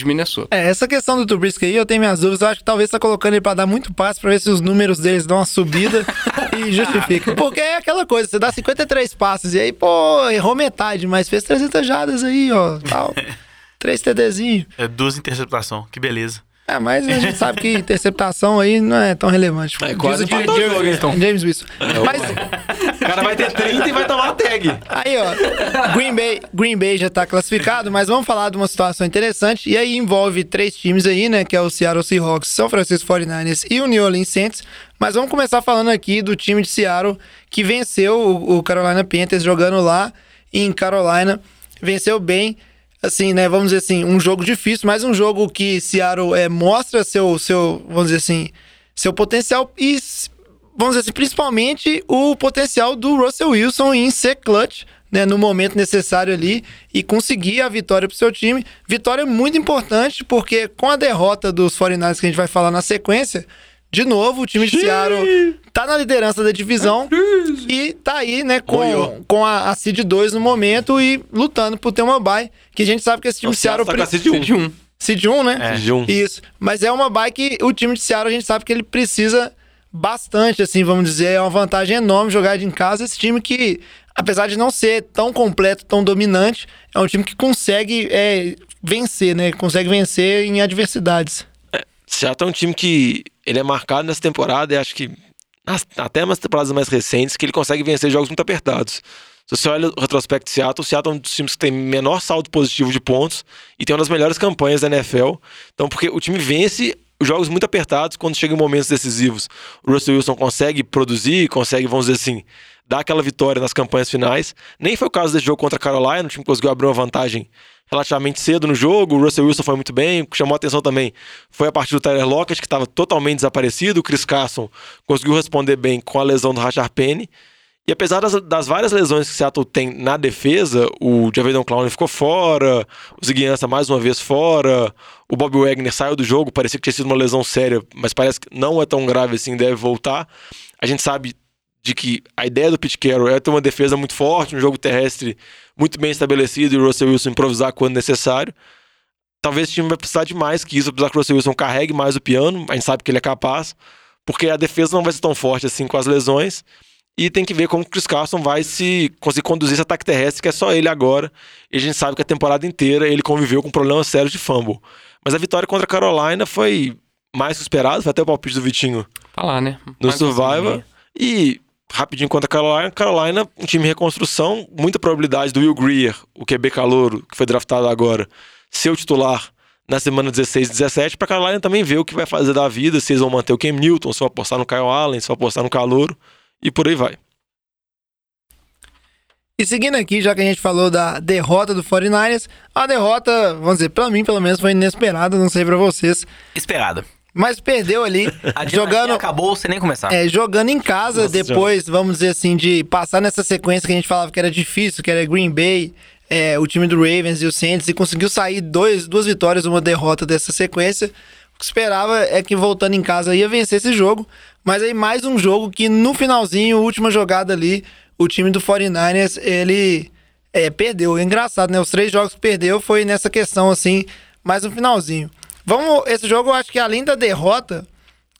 [SPEAKER 5] de Minnesota.
[SPEAKER 3] É, essa questão do Trubisky aí, eu tenho minhas dúvidas. Eu acho que talvez tá colocando ele pra dar muito passe pra ver se os números deles dão uma subida e justifica. Porque é aquela coisa, você dá 53 passes e aí, pô, errou metade, mas fez 300 jadas aí, ó, tal. 3 TDzinho.
[SPEAKER 9] É duas interceptações, que beleza.
[SPEAKER 3] É, mas a gente sabe que interceptação aí não é tão relevante.
[SPEAKER 10] É, quase
[SPEAKER 3] Diz o
[SPEAKER 10] jogo, então.
[SPEAKER 3] James Wilson. Mas
[SPEAKER 10] O cara vai ter 30 e vai tomar a tag.
[SPEAKER 3] Aí, ó, Green Bay, Green Bay já tá classificado, mas vamos falar de uma situação interessante. E aí envolve três times aí, né? Que é o Seattle Seahawks, São Francisco 49ers e o New Orleans Saints. Mas vamos começar falando aqui do time de Seattle que venceu o Carolina Panthers jogando lá em Carolina. Venceu bem. Assim, né? Vamos dizer assim, um jogo difícil, mas um jogo que Seattle é, mostra seu, seu, vamos dizer assim, seu potencial e vamos dizer assim, principalmente o potencial do Russell Wilson em ser clutch, né, no momento necessário ali e conseguir a vitória para o seu time. Vitória muito importante, porque com a derrota dos 49ers que a gente vai falar na sequência, de novo, o time de Seattle tá na liderança da divisão e tá aí, né, com, com a, a Seed 2 no momento e lutando por ter uma bye, que a gente sabe que esse time
[SPEAKER 10] O
[SPEAKER 3] de Seattle...
[SPEAKER 10] Seattle tá com a Seed 1.
[SPEAKER 3] Seed 1, né?
[SPEAKER 10] Seed 1.
[SPEAKER 3] Isso. Mas é uma bye que o time de Seattle a gente sabe que ele precisa bastante, assim, vamos dizer. É uma vantagem enorme jogar em casa. Esse time que, apesar de não ser tão completo, tão dominante, é um time que consegue é, vencer, né? Consegue vencer em adversidades.
[SPEAKER 8] Seattle é um time que ele é marcado nessa temporada e acho que nas- até nas temporadas mais recentes que ele consegue vencer jogos muito apertados. Se você olha o retrospecto de Seattle, o Seattle é um dos times que tem menor saldo positivo de pontos e tem uma das melhores campanhas da NFL. Então, porque o time vence jogos muito apertados quando chega em momentos decisivos. O Russell Wilson consegue produzir, consegue, vamos dizer assim, dar aquela vitória nas campanhas finais. Nem foi o caso desse jogo contra a Carolina, o time conseguiu abrir uma vantagem relativamente cedo no jogo. O Russell Wilson foi muito bem. O que chamou a atenção também foi a partir do Tyler Lockett, que estava totalmente desaparecido. O Chris Carson conseguiu responder bem com a lesão do Rashard Penny. E apesar das, das várias lesões que o Seattle tem na defesa, o Javedon Clown ficou fora, o Ziguiança mais uma vez fora, o Bob Wagner saiu do jogo, parecia que tinha sido uma lesão séria, mas parece que não é tão grave assim, deve voltar. A gente sabe de que a ideia do Pete Carroll é ter uma defesa muito forte, um jogo terrestre muito bem estabelecido e o Russell Wilson improvisar quando necessário. Talvez esse time vai precisar de mais que isso, precisar que o Russell Wilson carregue mais o piano, a gente sabe que ele é capaz, porque a defesa não vai ser tão forte assim com as lesões. E tem que ver como o Chris Carson vai se conseguir conduzir esse ataque terrestre, que é só ele agora. E a gente sabe que a temporada inteira ele conviveu com problemas sérios de fumble. Mas a vitória contra a Carolina foi mais que esperado, foi até o palpite do Vitinho
[SPEAKER 5] Tá lá, né?
[SPEAKER 8] no
[SPEAKER 5] Mais
[SPEAKER 8] Survivor. E rapidinho contra a Carolina, Carolina, um time em reconstrução, muita probabilidade do Will Greer, o QB calouro, que foi draftado agora, ser o titular na semana 16 e 17, para Carolina também ver o que vai fazer da vida, se eles vão manter o Cam Newton, se vão apostar no Kyle Allen, se vão apostar no calouro, e por aí vai.
[SPEAKER 3] E seguindo aqui, já que a gente falou da derrota do 49ers, a derrota, vamos dizer, pra mim pelo menos foi inesperada, não sei pra vocês,
[SPEAKER 6] Esperado.
[SPEAKER 3] Mas perdeu ali,
[SPEAKER 6] A
[SPEAKER 3] jogando,
[SPEAKER 6] acabou sem nem começar.
[SPEAKER 3] é, jogando em casa,
[SPEAKER 8] Nossa
[SPEAKER 3] depois, vamos dizer assim, de passar nessa sequência que a gente falava que era difícil, que era Green Bay, é, o time do Ravens e o Saints, e conseguiu sair dois, duas vitórias, uma derrota dessa sequência. O que esperava é que voltando em casa ia vencer esse jogo, mas aí mais um jogo que no finalzinho, última jogada ali, o time do 49ers, ele é, perdeu. É engraçado, né? Os três jogos que perdeu foi nessa questão, assim, mais no finalzinho. Vamos, esse jogo eu acho que além da derrota,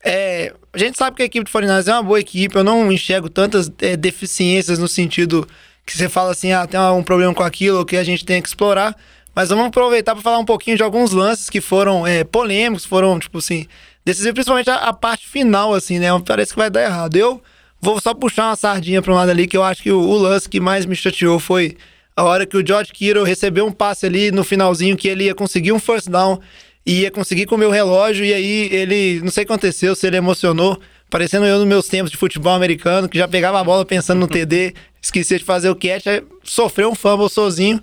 [SPEAKER 3] é, a gente sabe que a equipe do 49ers é uma boa equipe, eu não enxergo tantas é, deficiências no sentido que você fala assim, ah, tem um problema com aquilo que a gente tem que explorar. Mas vamos aproveitar para falar um pouquinho de alguns lances que foram é, polêmicos, foram, tipo assim, decisivos, principalmente a, a parte final, assim, né? Parece que vai dar errado. Eu vou só puxar uma sardinha para um lado ali, que eu acho que o, o lance que mais me chateou foi a hora que o George Kittle recebeu um passe ali no finalzinho que ele ia conseguir um first down e ia conseguir comer o relógio, e aí ele, não sei o que aconteceu, se ele emocionou, parecendo eu nos meus tempos de futebol americano, que já pegava a bola pensando no TD, esquecia de fazer o catch, sofreu um fumble sozinho,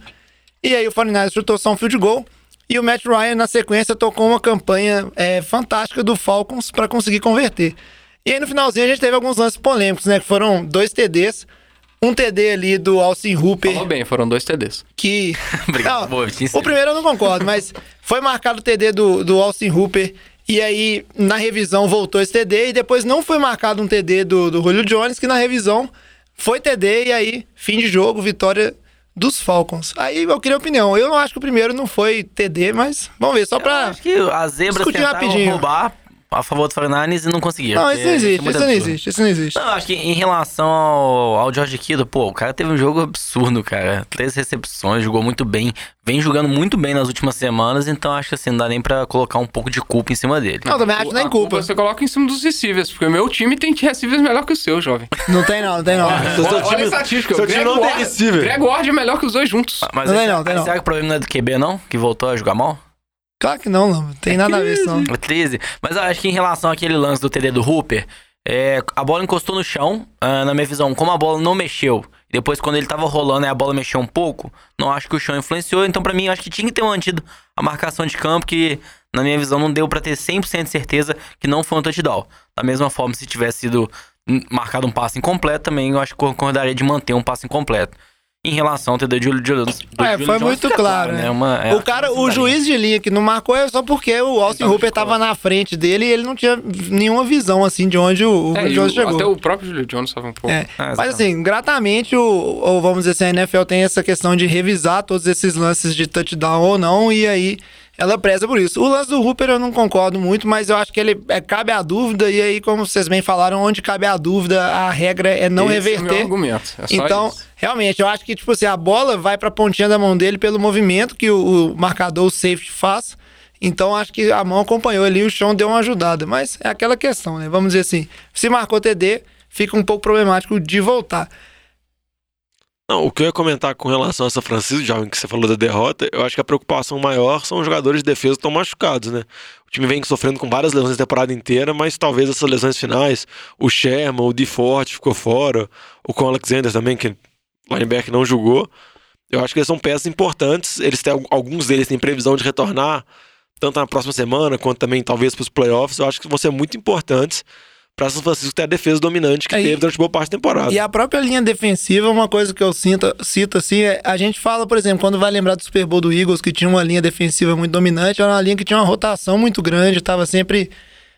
[SPEAKER 3] e aí o 49ers chutou só um field goal, E o Matt Ryan, na sequência, tocou uma campanha é, fantástica do Falcons para conseguir converter. E aí, no finalzinho, a gente teve alguns lances polêmicos, né? Que foram dois TDs. Um TD ali do Austin Hooper.
[SPEAKER 5] Falou bem, foram dois TDs.
[SPEAKER 3] Que.
[SPEAKER 6] Obrigado,
[SPEAKER 3] Não,
[SPEAKER 6] boa,
[SPEAKER 3] o primeiro eu não concordo, mas foi marcado o TD do, do Austin Hooper. E aí, na revisão, voltou esse TD. E depois não foi marcado um TD do, do Julio Jones, que na revisão foi TD. E aí, fim de jogo, vitória dos Falcons. Aí eu queria opinião. Eu não acho que o primeiro não foi TD, mas vamos ver, só pra.
[SPEAKER 6] Acho que as zebras tentaram
[SPEAKER 3] rapidinho.
[SPEAKER 6] roubar a favor do 49ers e não conseguiram.
[SPEAKER 3] Não, isso não existe, isso não existe, isso não existe.
[SPEAKER 6] Não, acho que em relação ao, ao George Kittle, pô, o cara teve um jogo absurdo, cara. Três recepções, jogou muito bem. Vem jogando muito bem nas últimas semanas, então acho que assim, não dá nem pra colocar um pouco de culpa em cima dele.
[SPEAKER 3] Não, também acho nem
[SPEAKER 5] A
[SPEAKER 3] culpa.
[SPEAKER 5] Você coloca em cima dos receivers, porque o meu time tem receivers melhor que o seu, jovem.
[SPEAKER 3] Não tem não, não tem não.
[SPEAKER 8] Seu- seu
[SPEAKER 5] Olha
[SPEAKER 8] time-
[SPEAKER 5] a estatística.
[SPEAKER 8] seu
[SPEAKER 5] o
[SPEAKER 8] time não tem receiver.
[SPEAKER 5] Greg Ward é melhor que os dois juntos.
[SPEAKER 6] Mas
[SPEAKER 3] Não tem não, tem não.
[SPEAKER 6] será que o problema não é do QB, não? Que voltou a jogar mal?
[SPEAKER 3] Claro que não, não. Tem nada a ver isso, não.
[SPEAKER 6] É crise. Mas eu acho que em relação àquele lance do TD do Hooper, é, a bola encostou no chão, ah, na minha visão, como a bola não mexeu, depois quando ele tava rolando e a bola mexeu um pouco, não acho que o chão influenciou, então pra mim eu acho que tinha que ter mantido a marcação de campo, que na minha visão não deu pra ter 100% de certeza que não foi um touchdown. Da mesma forma, se tivesse sido marcado um passe incompleto, também eu acho que concordaria de manter um passe incompleto. Em relação ao TD de Julio Jones.
[SPEAKER 3] É,
[SPEAKER 6] Julio
[SPEAKER 3] foi
[SPEAKER 6] Jones,
[SPEAKER 3] muito claro, né?
[SPEAKER 6] Uma- é,
[SPEAKER 3] o cara, o juiz de linha que não marcou é só porque o Austin Hooper tava na frente dele e ele não tinha nenhuma visão, assim, de onde o, o
[SPEAKER 5] É,
[SPEAKER 3] Jones
[SPEAKER 5] o-
[SPEAKER 3] chegou.
[SPEAKER 5] até o próprio Julio Jones estava um pouco.
[SPEAKER 3] É.
[SPEAKER 6] Ah,
[SPEAKER 3] Mas assim, gratamente, o, o- vamos dizer assim, a NFL tem essa questão de revisar todos esses lances de touchdown ou não, e aí ela preza por isso. O lance do Hooper eu não concordo muito, mas eu acho que ele é, cabe a dúvida, e aí, como vocês bem falaram, onde cabe a dúvida, a regra é não
[SPEAKER 5] Esse é o meu
[SPEAKER 3] reverter.
[SPEAKER 5] argumento. É só
[SPEAKER 3] Então,
[SPEAKER 5] isso.
[SPEAKER 3] realmente, eu acho que, tipo assim, a bola vai pra pontinha da mão dele pelo movimento que o, o marcador, o safety, faz. Então, acho que a mão acompanhou ali, o chão deu uma ajudada. Mas é aquela questão, né? Vamos dizer assim, se marcou TD, fica um pouco problemático de voltar.
[SPEAKER 4] Não, o que eu ia comentar com relação a São Francisco, já que você falou da derrota, eu acho que a preocupação maior são os jogadores de defesa que estão machucados, né? O time vem sofrendo com várias lesões a temporada inteira, mas talvez essas lesões finais, o Sherman, o DeForte ficou fora, o Con Alexander também, que linebacker não jogou. Eu acho que eles são peças importantes, eles têm, alguns deles têm previsão de retornar, tanto na próxima semana, quanto também talvez para os playoffs. Eu acho que vão ser muito importantes para São Francisco ter a defesa dominante que
[SPEAKER 3] Aí-
[SPEAKER 4] teve durante boa parte da temporada.
[SPEAKER 3] E a própria linha defensiva, uma coisa que eu sinto, cito assim, é, a gente fala, por exemplo, quando vai lembrar do Super Bowl do Eagles, que tinha uma linha defensiva muito dominante, era uma linha que tinha uma rotação muito grande, estava sempre,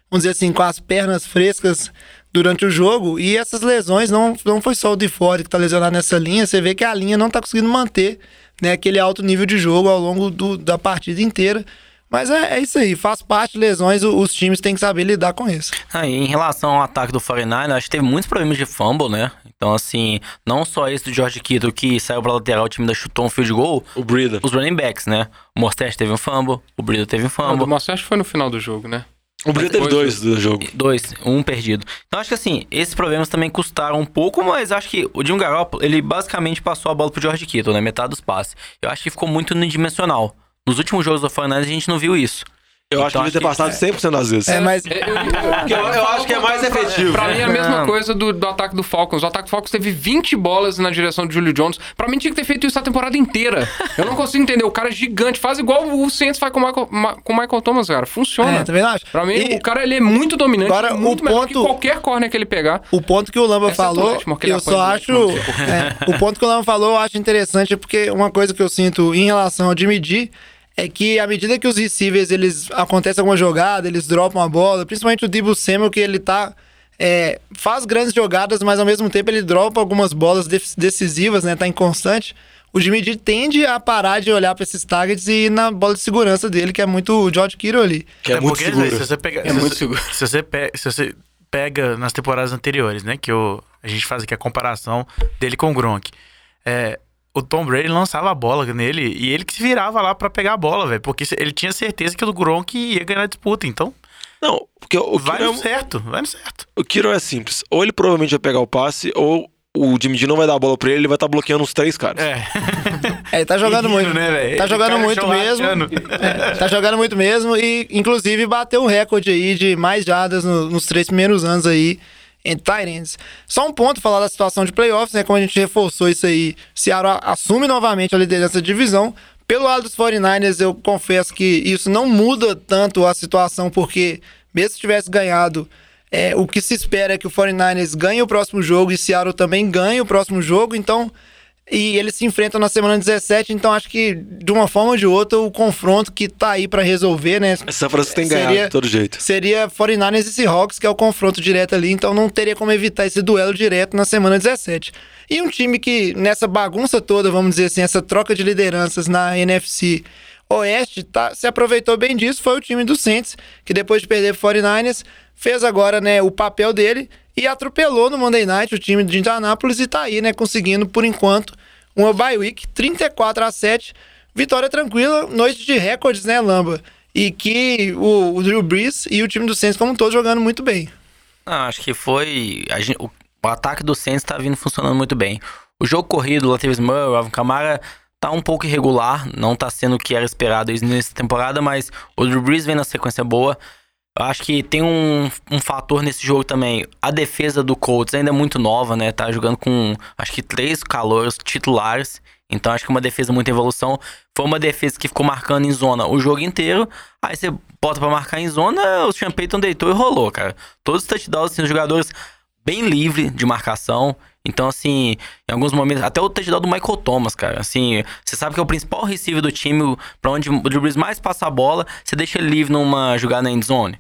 [SPEAKER 3] vamos dizer assim, com as pernas frescas durante o jogo, e essas lesões não, não foi só o DeFord que tá lesionado nessa linha, você vê que a linha não tá conseguindo manter né, aquele alto nível de jogo ao longo do- da partida inteira. Mas é, é isso aí, faz parte de lesões, o- os times têm que saber lidar com isso.
[SPEAKER 6] Ah, e em relação ao ataque do 49, acho que teve muitos problemas de fumble, né? Então, assim, não só esse do George Kittle que saiu pra lateral, o time ainda chutou um field goal,
[SPEAKER 4] O Breida.
[SPEAKER 6] os running backs, né? O Mostert teve um fumble, o Breida teve um
[SPEAKER 5] Ah,
[SPEAKER 6] fumble.
[SPEAKER 5] Mostra, acho que foi no final do jogo, né?
[SPEAKER 4] O Breida teve dois do jogo.
[SPEAKER 6] Dois, um perdido. Então acho que assim, esses problemas também custaram um pouco, mas acho que o Jim Garoppolo, ele basicamente passou a bola pro George Kittle, né? Metade dos passes. Eu acho que ficou muito unidimensional. Nos últimos jogos do 49 a gente não viu isso.
[SPEAKER 4] Eu acho que
[SPEAKER 6] Então,
[SPEAKER 4] devia ter passado 100% das vezes.
[SPEAKER 3] É, mas
[SPEAKER 5] É, eu,
[SPEAKER 8] Porque eu, eu acho que é mais efetivo.
[SPEAKER 5] Pra mim é a mesma coisa do, do ataque do Falcons. O ataque do Falcons teve 20 bolas na direção de Julio Jones. Pra mim tinha que ter feito isso a temporada inteira. Eu não consigo entender. O cara é gigante. Faz igual o Saints faz com o Michael, Ma- com o Michael Thomas, cara. Funciona.
[SPEAKER 3] é, também não acho.
[SPEAKER 5] Pra mim,
[SPEAKER 3] E-
[SPEAKER 5] o cara ele é muito dominante.
[SPEAKER 3] Agora,
[SPEAKER 5] muito
[SPEAKER 3] o
[SPEAKER 5] melhor
[SPEAKER 3] ponto-
[SPEAKER 5] que qualquer corner que ele pegar.
[SPEAKER 3] O ponto que o Lamba falou, eu só acho. É, o ponto que o Lamba falou, eu acho interessante, porque uma coisa que eu sinto em relação ao de medir é que à medida que os receivers, eles acontece alguma jogada, eles dropam a bola, principalmente o Debo Samuel, que ele tá. é, faz grandes jogadas, mas ao mesmo tempo ele dropa algumas bolas decisivas, né? Tá inconstante. O Jimmy G tende a parar de olhar para esses targets e ir na bola de segurança dele, que é muito o George Kittle ali.
[SPEAKER 4] Que é,
[SPEAKER 9] É
[SPEAKER 4] muito seguro.
[SPEAKER 9] Se você pega,
[SPEAKER 5] É
[SPEAKER 9] se
[SPEAKER 5] muito
[SPEAKER 9] você-
[SPEAKER 5] seguro.
[SPEAKER 9] Se você, pe- se você pega nas temporadas anteriores, né? Que o, a gente faz aqui a comparação dele com o Gronk. É, o Tom Brady lançava a bola nele e ele que se virava lá pra pegar a bola, velho. Porque ele tinha certeza que o Gronk ia ganhar a disputa. Então,
[SPEAKER 4] Não, porque o
[SPEAKER 9] vai
[SPEAKER 4] Kiro,
[SPEAKER 9] no
[SPEAKER 4] é,
[SPEAKER 9] certo, vai no certo.
[SPEAKER 4] o Kiro é simples. Ou ele provavelmente vai pegar o passe, ou o Jimmy G não vai dar a bola pra ele, ele vai estar bloqueando os três caras.
[SPEAKER 9] É.
[SPEAKER 3] É, ele tá jogando muito.
[SPEAKER 9] né, velho?
[SPEAKER 3] Tá jogando muito mesmo. É, tá jogando muito mesmo e, inclusive, bateu um recorde aí de mais jadas no- nos três primeiros anos aí em Tyrants. Só um ponto, falar da situação de playoffs, né? Como a gente reforçou isso aí, Seattle assume novamente a liderança da divisão, Pelo lado dos 49ers, eu confesso que isso não muda tanto a situação, porque mesmo se tivesse ganhado, é, o que se espera é que o 49ers ganhe o próximo jogo e Seattle também ganhe o próximo jogo, então. E eles se enfrentam na semana 17, então acho que de uma forma ou de outra o confronto que tá aí para resolver, né?
[SPEAKER 8] São Francisco tem ganhado de todo jeito.
[SPEAKER 3] Seria 49ers e Seahawks, que é o confronto direto ali, então não teria como evitar esse duelo direto na semana 17. E um time que nessa bagunça toda, vamos dizer assim, essa troca de lideranças na NFC Oeste, tá, se aproveitou bem disso, foi o time do Saints, que depois de perder pro 49ers, fez agora, né, o papel dele e atropelou no Monday Night o time de Indianápolis e tá aí, né, conseguindo por enquanto uma bye week 34 a 7, vitória tranquila, noite de recordes, né, Lamba? E que o, o Drew Brees e o time do Saints como todos jogando muito bem.
[SPEAKER 6] Não, acho que foi gente, o, o, ataque do Saints tá vindo funcionando muito bem. O jogo corrido, Latavius Murray, Alvin Kamara tá um pouco irregular, não tá sendo o que era esperado nessa temporada, mas o Drew Brees vem na sequência boa. Acho que tem um, um fator nesse jogo também. A defesa do Colts ainda é muito nova, né? Tá jogando com, acho que, três calores titulares. Então acho que uma defesa muito evolução. Foi uma defesa que ficou marcando em zona o jogo inteiro. Aí você bota para marcar em zona, o Sean deitou e rolou, cara. Todos os touchdowns, assim, os jogadores bem livre de marcação. Então, assim, em alguns momentos, até o touchdown do Michael Thomas, cara. Assim, você sabe que é o principal receiver do time, para onde o Drew Brees mais passa a bola, você deixa ele livre numa jogada na endzone.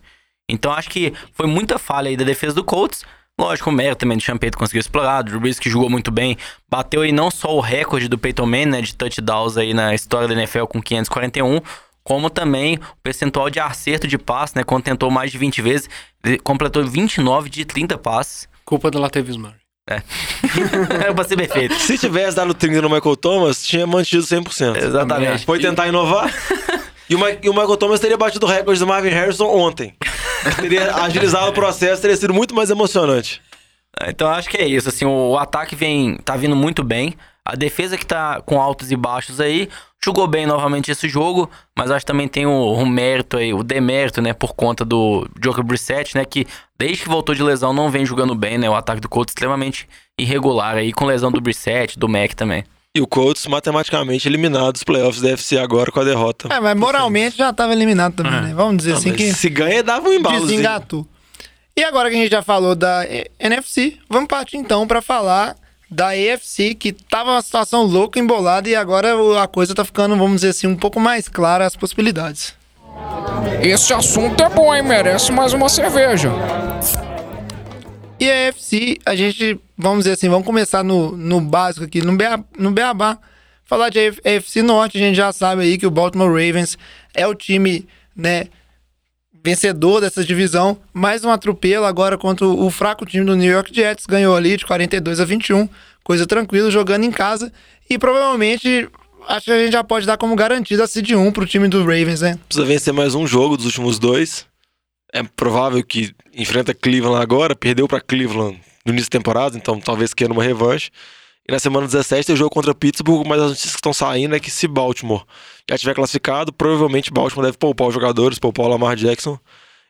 [SPEAKER 6] Então, acho que foi muita falha aí da defesa do Colts. Lógico, o mérito também do Champeito conseguiu explorar, o Drew Brees que jogou muito bem, bateu aí não só o recorde do Peyton Manning, né, de touchdowns aí na história da NFL com 541, como também o percentual de acerto de passe, né, quando tentou mais de 20 vezes, completou 29 de 30 passes.
[SPEAKER 5] Culpa do Latavius Murray.
[SPEAKER 6] É. Era pra ser perfeito.
[SPEAKER 8] Se tivesse dado 30 no Michael Thomas, tinha mantido 100%.
[SPEAKER 6] Exatamente.
[SPEAKER 8] Foi tentar inovar. e, o, e o Michael Thomas teria batido o recorde do Marvin Harrison ontem. teria agilizado o processo, teria sido muito mais emocionante.
[SPEAKER 6] Então acho que é isso. Assim, o, o ataque vem, tá vindo muito bem. A defesa que tá com altos e baixos aí, jogou bem novamente esse jogo, mas acho que também tem o, o mérito aí, o demérito, né, por conta do Joker Brissett, né, que desde que voltou de lesão não vem jogando bem, né, o ataque do Colts extremamente irregular aí, com lesão do Brissett, do Mac também.
[SPEAKER 8] E o Colts matematicamente eliminado dos playoffs da FC agora com a derrota.
[SPEAKER 3] É, mas moralmente já estava eliminado também, né? Vamos dizer
[SPEAKER 8] Não,
[SPEAKER 3] assim que
[SPEAKER 8] Se ganha, dava um embalo.
[SPEAKER 3] desengatou. E agora que a gente já falou da NFC, vamos partir então para falar da AFC, que tava uma situação louca, embolada, e agora a coisa tá ficando, vamos dizer assim, um pouco mais clara as possibilidades.
[SPEAKER 11] Esse assunto é bom, hein? Merece mais uma cerveja.
[SPEAKER 3] E a AFC, a gente, vamos dizer assim, vamos começar no, no básico aqui, no, BA, no Beabá. Falar de AFC Norte, a gente já sabe aí que o Baltimore Ravens é o time, né, vencedor dessa divisão. Mais um atropelo agora contra o, fraco time do New York Jets. Ganhou ali de 42 a 21, coisa tranquila, jogando em casa. E provavelmente, acho que a gente já pode dar como garantida a seed 1 pro time do Ravens, né?
[SPEAKER 8] Precisa vencer mais um jogo dos últimos dois. É provável que enfrenta Cleveland agora, perdeu para Cleveland no início da temporada, então talvez queira uma revanche. E na semana 17 tem o jogo contra Pittsburgh, mas as notícias que estão saindo é que se Baltimore já tiver classificado, provavelmente Baltimore deve poupar os jogadores, poupar o Lamar Jackson.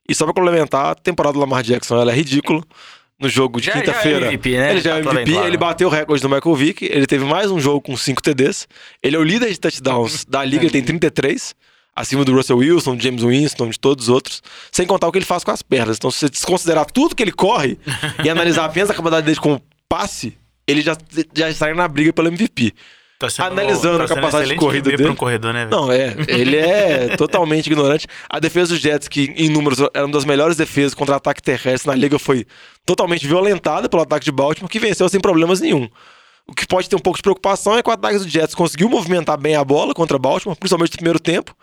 [SPEAKER 8] E só pra complementar, a temporada do Lamar Jackson ela é ridícula. No jogo de
[SPEAKER 6] é
[SPEAKER 8] quinta-feira.
[SPEAKER 6] MVP, né?
[SPEAKER 8] Ele já é
[SPEAKER 6] Tá
[SPEAKER 8] MVP,
[SPEAKER 6] claro.
[SPEAKER 8] ele bateu o recorde do Michael Vick, ele teve mais um jogo com 5 TDs. Ele é o líder de touchdowns da liga, ele tem 33, acima do Russell Wilson, do James Winston, de todos os outros, sem contar o que ele faz com as pernas. Então, se você desconsiderar tudo que ele corre e analisar apenas a capacidade dele como passe, ele já, já está na briga pelo MVP.
[SPEAKER 9] Tá
[SPEAKER 8] Analisando
[SPEAKER 9] tá
[SPEAKER 8] a capacidade de corrida dele.
[SPEAKER 9] um corredor, né?
[SPEAKER 8] Não, é. Ele é totalmente ignorante. A defesa dos Jets, que em números era uma das melhores defesas contra ataque terrestre na liga, foi totalmente violentada pelo ataque de Baltimore, que venceu sem problemas nenhum. O que pode ter um pouco de preocupação é que o ataque dos Jets conseguiu movimentar bem a bola contra Baltimore, principalmente no primeiro tempo.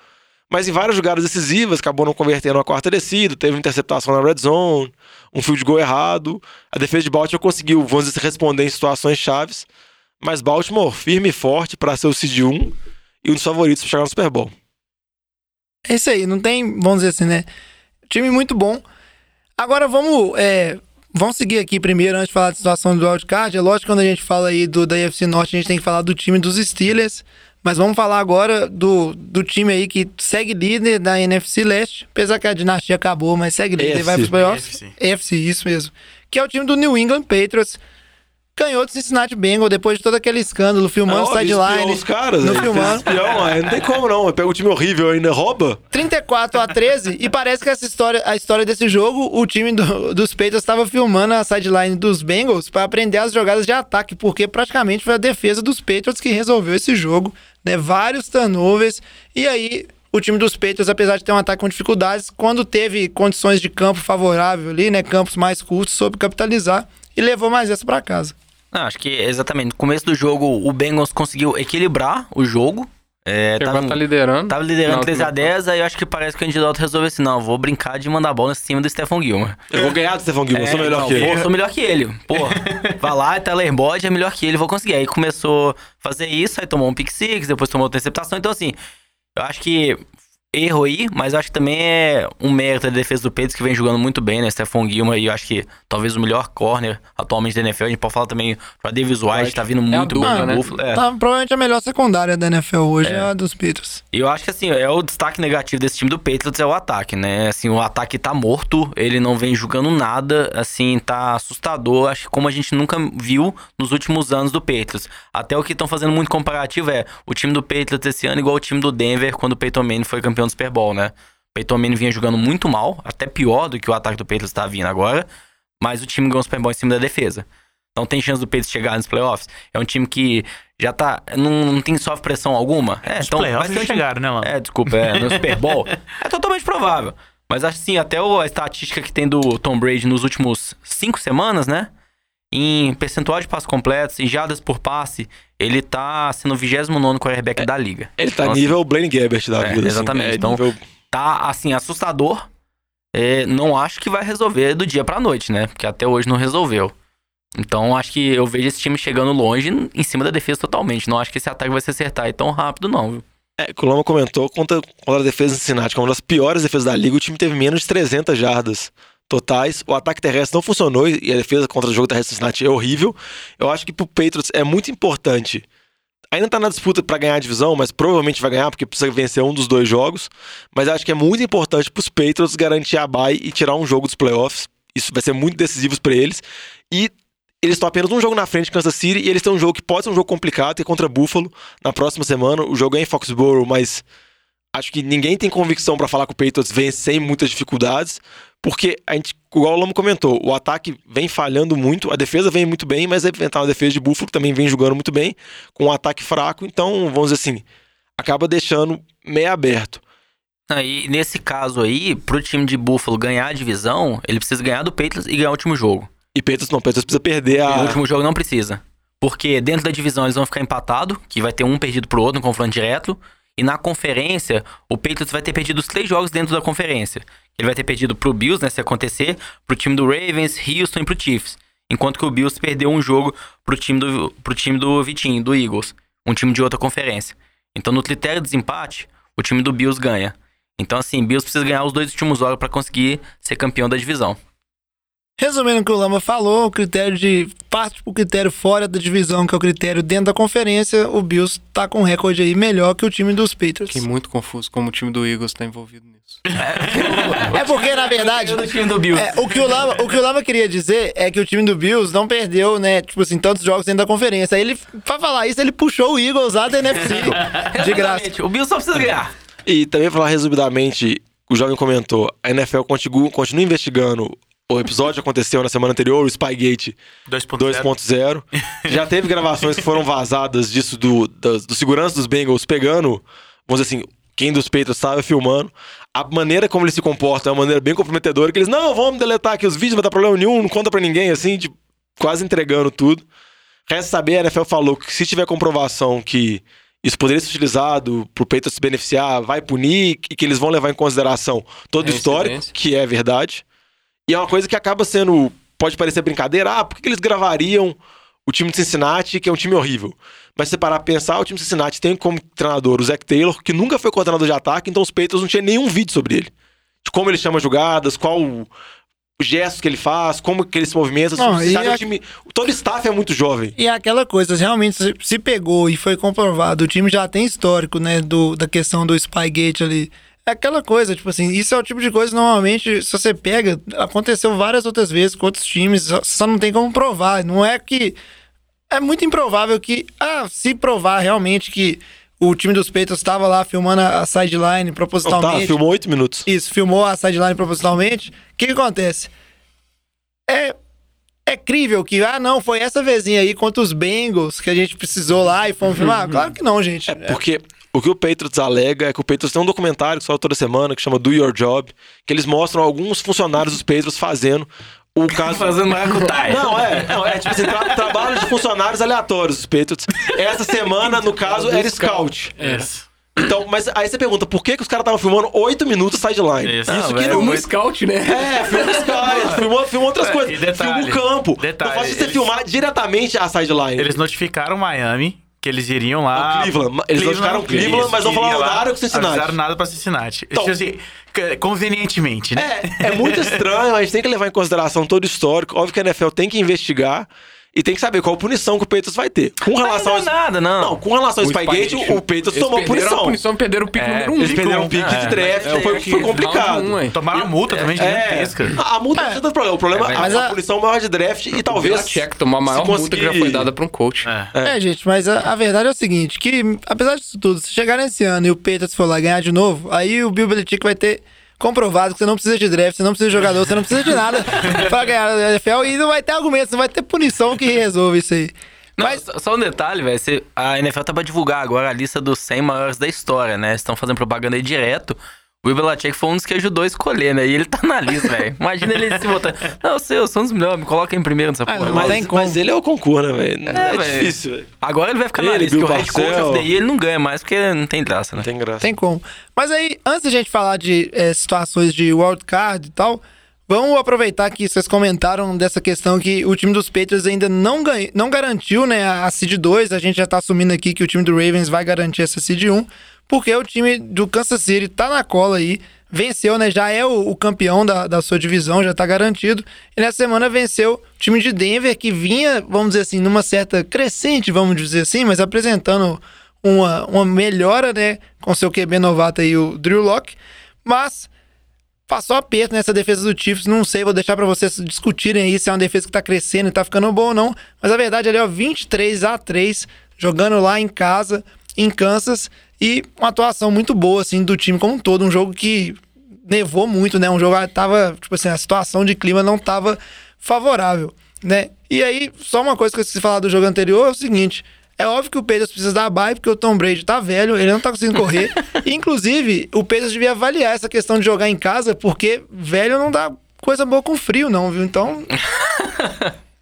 [SPEAKER 8] Mas em várias jogadas decisivas, acabou não convertendo a quarta descida, teve interceptação na red zone, um field goal errado. A defesa de Baltimore conseguiu, vamos dizer, responder em situações chaves. Mas Baltimore firme e forte para ser o seed 1 e um dos favoritos para chegar no Super Bowl.
[SPEAKER 3] É isso aí, não tem, vamos dizer assim, né? Time muito bom. Agora vamos, é, vamos seguir aqui primeiro, antes de falar da situação do wildcard. É lógico que quando a gente fala aí do, da UFC Norte, a gente tem que falar do time dos Steelers. Mas vamos falar agora do, do time aí que segue líder da NFC Leste. Apesar que a dinastia acabou, mas segue líder e vai
[SPEAKER 8] AFC.
[SPEAKER 3] pros playoffs.
[SPEAKER 9] AFC,
[SPEAKER 3] isso mesmo. Que é o time do New England Patriots. Ganhou do Cincinnati Bengals depois de todo aquele escândalo, filmando
[SPEAKER 8] espiou
[SPEAKER 3] sideline.
[SPEAKER 8] os caras,
[SPEAKER 3] no filmando.
[SPEAKER 8] espião, aí não tem como não. Pega um time horrível ainda rouba.
[SPEAKER 3] 34 a 13 e parece que essa história, a história desse jogo, o time do- dos Patriots estava filmando a sideline dos Bengals para aprender as jogadas de ataque, porque praticamente foi a defesa dos Patriots que resolveu esse jogo, né? Vários turnovers e aí o time dos Patriots, apesar de ter um ataque com dificuldades, quando teve condições de campo favorável ali, né, campos mais curtos, soube capitalizar e levou mais essa para casa.
[SPEAKER 6] Não, acho que exatamente. No começo do jogo, o Bengals conseguiu equilibrar o jogo. É, tava,
[SPEAKER 5] tá liderando.
[SPEAKER 6] tava liderando
[SPEAKER 5] Não,
[SPEAKER 6] 3x10, aí eu acho que parece que o candidato resolveu assim: não, vou brincar de mandar bola em cima do Stephon Gilmore.
[SPEAKER 8] Eu vou ganhar do Stefan Gilmore, sou melhor
[SPEAKER 6] não,
[SPEAKER 8] que ele.
[SPEAKER 6] vou- sou melhor que ele. Porra, vai lá, Tyler Boyd é melhor que ele, vou conseguir. Aí começou a fazer isso, aí tomou um pick six, depois tomou outra interceptação. Então, assim, eu acho que erro aí, mas eu acho que também é um mérito da defesa do Patriots que vem jogando muito bem, né? Stephon Gilmore, e eu acho que talvez o melhor corner atualmente da NFL. A gente pode falar também pra Davis White, tá vindo muito
[SPEAKER 5] dupla,
[SPEAKER 6] bem no
[SPEAKER 5] né?
[SPEAKER 6] Buffalo. É.
[SPEAKER 3] Tá, provavelmente a melhor secundária da NFL hoje é, a dos Patriots.
[SPEAKER 6] E eu acho que assim, é o destaque negativo desse time do Patriots é o ataque, né? Assim, o ataque tá morto, ele não vem jogando nada, assim, tá assustador, acho que como a gente nunca viu nos últimos anos do Patriots. Até o que estão fazendo muito comparativo é o time do Patriots esse ano igual o time do Denver quando o Peyton Manning foi campeão do Super Bowl, né? O Peyton Manning vinha jogando muito mal, até pior do que o ataque do Patriots tá vindo agora, mas o time ganhou o Super Bowl em cima da defesa. Então tem chance do Patriots chegar nos playoffs. É um time que já tá. Não, não tem sofre pressão alguma. É,
[SPEAKER 9] Os
[SPEAKER 6] então
[SPEAKER 9] playoffs
[SPEAKER 6] vai ser
[SPEAKER 9] já chegaram, né, Lando?
[SPEAKER 6] É, desculpa, é, no Super Bowl. é totalmente provável. Mas assim, até a estatística que tem do Tom Brady nos últimos cinco semanas, né? Em percentual de passos completos, em jardas por passe, ele tá sendo o 29 quarterback da liga.
[SPEAKER 8] Ele tá
[SPEAKER 6] Então, assim,
[SPEAKER 8] nível Blaine Gabbert da
[SPEAKER 6] é,
[SPEAKER 8] vida. assim.
[SPEAKER 6] exatamente.
[SPEAKER 8] É
[SPEAKER 6] Então,
[SPEAKER 8] nível-
[SPEAKER 6] tá, assim, assustador. É, não acho que vai resolver do dia pra noite, né? Porque até hoje não resolveu. Então, acho que eu vejo esse time chegando longe em cima da defesa totalmente. Não acho que esse ataque vai se acertar aí tão rápido, não, viu?
[SPEAKER 8] É, Lama comentou contra, contra a defesa do Cincinnati, que é uma das piores defesas da liga, o time teve menos de 300 jardas totais. O ataque terrestre não funcionou e a defesa contra o jogo terrestre do Cincinnati é horrível. Eu acho que pro Patriots é muito importante. Ainda tá na disputa pra ganhar a divisão, mas provavelmente vai ganhar porque precisa vencer um dos dois jogos. Mas acho que é muito importante pros Patriots garantir a bye e tirar um jogo dos playoffs. Isso vai ser muito decisivo pra eles. E eles estão apenas um jogo na frente de Kansas City e eles têm um jogo que pode ser um jogo complicado, que é contra Buffalo na próxima semana. O jogo é em Foxborough, mas acho que ninguém tem convicção pra falar que o Patriots vem sem muitas dificuldades, porque a gente, igual o Lamo comentou, o ataque vem falhando muito, a defesa vem muito bem, mas é enfrentar uma defesa de Buffalo que também vem jogando muito bem, com um ataque fraco, então, vamos dizer assim, acaba deixando meio aberto.
[SPEAKER 6] Aí, nesse caso aí, pro time de Buffalo ganhar a divisão, ele precisa ganhar do Patriots e ganhar o último jogo.
[SPEAKER 8] E Patriots não, Patriots precisa perder a...
[SPEAKER 6] O último jogo não precisa. Porque dentro da divisão eles vão ficar empatados, que vai ter um perdido pro outro no confronto direto. E na conferência, o Patriots vai ter perdido os três jogos dentro da conferência. Ele vai ter perdido pro Bills, né, se acontecer, pro time do Ravens, Houston e pro Chiefs. Enquanto que o Bills perdeu um jogo pro time do, pro time do Vitinho, do Eagles. Um time de outra conferência. Então, no critério de desempate, o time do Bills ganha. Então, assim, Bills precisa ganhar os dois últimos jogos para conseguir ser campeão da divisão.
[SPEAKER 3] Resumindo o que o Lama falou, o critério de parte pro critério fora da divisão, que é o critério dentro da conferência, o Bills tá com um recorde aí melhor que o time dos Patriots.
[SPEAKER 5] Fiquei muito confuso como o time do Eagles tá envolvido nisso.
[SPEAKER 3] É porque, na verdade,
[SPEAKER 6] do time do Bills.
[SPEAKER 3] é, o, que o, Lama, o que o Lama queria dizer é que o time do Bills não perdeu, né, tipo assim, tantos jogos dentro da conferência. Aí ele, pra falar isso, ele puxou o Eagles lá da NFC, de graça.
[SPEAKER 6] O Bills só precisa ganhar.
[SPEAKER 8] E também falar resumidamente, o jovem comentou, a NFL continua, continua investigando. O episódio aconteceu na semana anterior, o Spygate
[SPEAKER 9] 2.0.
[SPEAKER 8] 2.0. Já teve gravações que foram vazadas disso do, das- do segurança dos Bengals pegando, vamos dizer assim, quem dos Patriots estava filmando. A maneira como eles se comportam é uma maneira bem comprometedora, que eles, não, vamos deletar aqui os vídeos, não vai dar problema nenhum, não conta pra ninguém, assim, tipo, quase entregando tudo. Resta saber, a NFL falou que se tiver comprovação que isso poderia ser utilizado pro Patriots se beneficiar, vai punir e que eles vão levar em consideração todo o
[SPEAKER 5] É
[SPEAKER 8] histórico,
[SPEAKER 5] incidência.
[SPEAKER 8] que é verdade. E é uma coisa que acaba sendo. Pode parecer brincadeira. Ah, por que eles gravariam o time de Cincinnati, que é um time horrível? Mas se você parar pra pensar, o time de Cincinnati tem como treinador o Zach Taylor, que nunca foi coordenador de ataque, então os Patriots não tinha nenhum vídeo sobre ele. De como ele chama jogadas, qual o os gestos que ele faz, como que ele se movimenta.
[SPEAKER 3] Não, e
[SPEAKER 8] sabe,
[SPEAKER 3] a-
[SPEAKER 8] time, todo staff é muito jovem.
[SPEAKER 3] E é aquela coisa, realmente, se- se pegou e foi comprovado, o time já tem histórico, né, do, da questão do Spygate ali. É aquela coisa, tipo assim, isso é o tipo de coisa, normalmente, se você pega, aconteceu várias outras vezes com outros times, só, não tem como provar. Não é que é muito improvável que, ah, se provar realmente que o time dos Patriots estava lá filmando a sideline
[SPEAKER 8] tá,
[SPEAKER 3] propositalmente.
[SPEAKER 8] filmou oito minutos.
[SPEAKER 3] Isso, filmou a sideline propositalmente. O que, que acontece? É, é crível que, ah, não, foi essa vezinha aí contra os Bengals que a gente precisou lá e fomos filmar. Claro que não, gente.
[SPEAKER 8] É porque o que o Patriots alega é que o Patriots tem um documentário que sai toda semana que chama Do Your Job, que eles mostram alguns funcionários dos Patriots fazendo o caso.
[SPEAKER 6] Fazendo maracutaia.
[SPEAKER 8] Não, é, não, é tipo assim, tra trabalho de funcionários aleatórios dos Patriots. Essa semana, no caso, era Scout. Então, mas aí você pergunta, por que, que os caras estavam filmando 8 minutos sideline?
[SPEAKER 9] Isso.
[SPEAKER 8] Isso
[SPEAKER 6] Não,
[SPEAKER 8] que
[SPEAKER 6] velho,
[SPEAKER 8] não.
[SPEAKER 6] muito-
[SPEAKER 4] Scout, né?
[SPEAKER 8] É, filma os caras, filmou, filmou outras
[SPEAKER 9] É,
[SPEAKER 8] coisas.
[SPEAKER 9] detalhe,
[SPEAKER 8] filma o campo.
[SPEAKER 9] detalhe,
[SPEAKER 8] não faz você
[SPEAKER 9] eles-
[SPEAKER 8] filmar diretamente a sideline.
[SPEAKER 9] Eles notificaram Miami que eles iriam lá.
[SPEAKER 8] Não, Cleveland. Eles notificaram Cleveland, mas não falaram
[SPEAKER 9] lá,
[SPEAKER 8] nada com Cincinnati.
[SPEAKER 9] Avisaram nada pra Cincinnati.
[SPEAKER 8] Então-
[SPEAKER 9] assim, convenientemente, né?
[SPEAKER 8] É, é muito estranho, a gente tem que levar em consideração todo o histórico. Óbvio que a NFL tem que investigar e tem que saber qual punição que o Patriots vai ter. Com relação
[SPEAKER 6] não
[SPEAKER 8] ao
[SPEAKER 6] é nada, não.
[SPEAKER 8] Não, com relação ao
[SPEAKER 4] O
[SPEAKER 8] Spygate, o
[SPEAKER 4] eles
[SPEAKER 8] tomou punição.
[SPEAKER 4] a punição, perderam o pique número um.
[SPEAKER 8] Eles perderam um pique de
[SPEAKER 6] É,
[SPEAKER 8] draft,
[SPEAKER 4] É,
[SPEAKER 8] foi, foi complicado.
[SPEAKER 4] um?
[SPEAKER 9] Tomaram multa também
[SPEAKER 8] É,
[SPEAKER 9] gigantesca.
[SPEAKER 8] a, a multa não é tanto problema. O problema é
[SPEAKER 3] mas
[SPEAKER 8] a,
[SPEAKER 3] a-
[SPEAKER 8] punição maior de draft e talvez.
[SPEAKER 4] A check tomou a maior multa que já foi dada pra um coach.
[SPEAKER 9] É.
[SPEAKER 3] É, gente, mas a, a verdade é o seguinte, que apesar disso tudo, se chegar nesse ano e o Patriots for lá ganhar de novo, aí o Bill Belichick vai ter comprovado que você não precisa de draft, você não precisa de jogador, você não precisa de nada pra ganhar a NFL e não vai ter argumentos, não vai ter punição que resolve isso aí.
[SPEAKER 6] Não,
[SPEAKER 3] Mas,
[SPEAKER 6] só- um detalhe, velho. A NFL tá pra divulgar agora a lista dos 100 maiores da história, né? Estão fazendo propaganda aí direto. O Will Belichick foi um dos que ajudou a escolher, né? E ele tá na lista, velho. Imagina ele se botar. Não, eu sei, eu sou um dos melhores, me coloca em primeiro nessa porra.
[SPEAKER 3] não
[SPEAKER 8] Mas,
[SPEAKER 3] como.
[SPEAKER 8] mas ele é o concurso, né, velho? É,
[SPEAKER 6] velho.
[SPEAKER 8] difícil, velho.
[SPEAKER 6] Agora ele vai ficar na
[SPEAKER 8] Ele,
[SPEAKER 6] lista,
[SPEAKER 8] Bill
[SPEAKER 6] que o head coach ele não ganha mais, porque não tem graça, né?
[SPEAKER 8] Tem graça.
[SPEAKER 3] tem como. Mas aí, antes da gente falar de eh, situações de wildcard e tal, vamos aproveitar que vocês comentaram dessa questão que o time dos Patriots ainda não, ganha, não garantiu né, a Seed 2. A gente já tá assumindo aqui que o time do Ravens vai garantir essa Seed 1, porque o time do Kansas City tá na cola aí. Venceu, né? Já é o, o campeão da, da sua divisão, já tá garantido. E nessa semana venceu o time de Denver, que vinha, vamos dizer assim, numa certa crescente, vamos dizer assim, mas apresentando uma, uma melhora, né? Com seu QB novato aí, o Drew Locke. Mas passou aperto nessa defesa do Chiefs. Não sei, vou deixar pra vocês discutirem aí se é uma defesa que tá crescendo e tá ficando boa ou não. Mas a verdade ali, ó, 23 a 3 jogando lá em casa, em Kansas. E uma atuação muito boa, assim, do time como um todo. Um jogo que nevou muito, né? Um jogo que tava, tipo assim, a situação de clima não tava favorável, né? E aí, só uma coisa que eu esqueci de falar do jogo anterior é o seguinte. É óbvio que o Pedro precisa dar bye, porque o Tom Brady tá velho, ele não tá conseguindo correr. E, Inclusive, o Pedro devia avaliar essa questão de jogar em casa, porque velho não dá coisa boa com frio, não, viu? Então.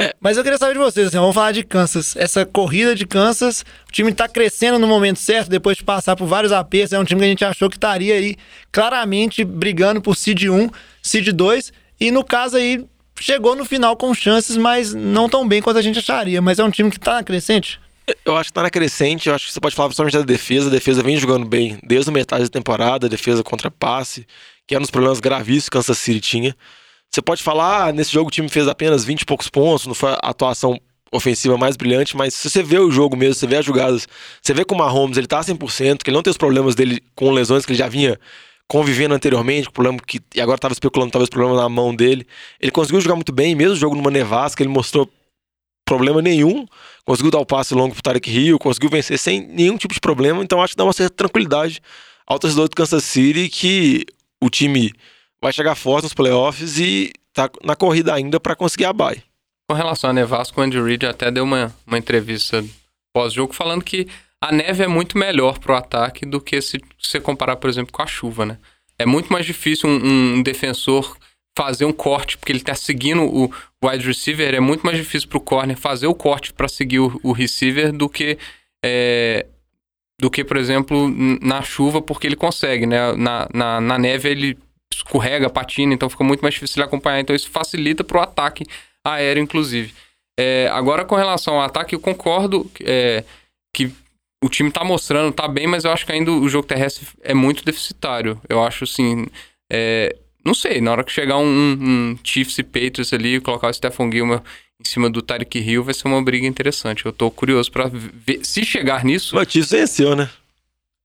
[SPEAKER 3] É, mas eu queria saber de vocês, assim, vamos falar de Kansas. Essa corrida de Kansas, o time tá crescendo no momento certo, depois de passar por vários apertos. É um time que a gente achou que estaria aí claramente brigando por Seed 1, Seed 2. E no caso aí, chegou no final com chances, mas não tão bem quanto a gente acharia. Mas é um time que tá na crescente.
[SPEAKER 8] Eu acho que tá na crescente, eu acho que você pode falar principalmente da defesa. A defesa vem jogando bem desde a metade da temporada, a defesa contra passe, que era um dos problemas gravíssimos que Kansas City tinha. Você pode falar, ah, nesse jogo o time fez apenas 20 e poucos pontos, não foi a atuação ofensiva mais brilhante, mas se você vê o jogo mesmo, você vê as jogadas, você vê que o Mahomes ele tá 100%, que ele não tem os problemas dele com lesões que ele já vinha convivendo anteriormente, com problema que e agora estava especulando talvez problema na mão dele. Ele conseguiu jogar muito bem, mesmo o jogo numa nevasca, ele mostrou problema nenhum, conseguiu dar o passe longo pro Tarek Hill, conseguiu vencer sem nenhum tipo de problema, então acho que dá uma certa tranquilidade ao torcedor do Kansas City que o time vai chegar forte nos playoffs e tá na corrida ainda para conseguir a bye.
[SPEAKER 5] Com relação a nevasca, o Andy Reid até deu uma, uma entrevista pós-jogo falando que a neve é muito melhor pro ataque do que se você comparar, por exemplo, com a chuva, né? É muito mais difícil um, um defensor fazer um corte, porque ele tá seguindo o wide receiver, é muito mais difícil pro corner fazer o corte para seguir o, o receiver do que é, do que, por exemplo, na chuva, porque ele consegue, né? Na, na, na neve ele escorrega, patina, então fica muito mais difícil de acompanhar. Então isso facilita pro ataque aéreo, inclusive. É, agora, com relação ao ataque, eu concordo é, que o time tá mostrando, tá bem, mas eu acho que ainda o jogo terrestre é muito deficitário. Eu acho assim. é, não sei, na hora que chegar um, um, Chiefs e Patriots ali, colocar o Stephon Gilmer em cima do Tyreek Hill, vai ser uma briga interessante. Eu tô curioso pra ver. Se chegar nisso.
[SPEAKER 8] O Chiefs venceu, né?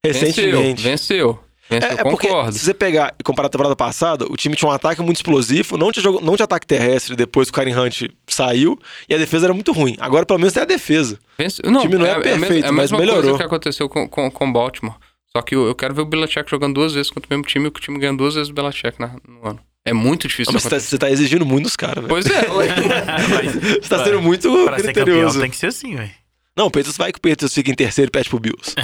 [SPEAKER 5] Venceu,
[SPEAKER 8] Recentemente.
[SPEAKER 5] venceu. Esse
[SPEAKER 8] É,
[SPEAKER 5] eu
[SPEAKER 8] é
[SPEAKER 5] concordo.
[SPEAKER 8] se você pegar e comparar a temporada passada, o time tinha um ataque muito explosivo, não tinha, jogo, não tinha ataque terrestre depois que o Karen Hunt saiu, e a defesa era muito ruim. Agora, pelo menos, tem a defesa.
[SPEAKER 5] Vence- Não,
[SPEAKER 8] O time não é
[SPEAKER 5] a mes-
[SPEAKER 8] perfeito,
[SPEAKER 5] é a
[SPEAKER 8] mas
[SPEAKER 5] mesma
[SPEAKER 8] melhorou.
[SPEAKER 5] coisa que aconteceu com, com, com o Baltimore. Só que eu, eu quero ver o Belichick jogando duas vezes contra o mesmo time e que o time ganha duas vezes o Belichick na- no ano. É muito difícil.
[SPEAKER 8] Não, mas você, tá, você tá exigindo muito dos caras, velho.
[SPEAKER 5] Pois é, ué.
[SPEAKER 8] Você tá sendo muito
[SPEAKER 9] Pra ser campeão
[SPEAKER 8] criterioso.
[SPEAKER 9] tem que ser assim, velho.
[SPEAKER 8] Não, o Patriots vai que o Patriots fica em terceiro e pede pro Bills.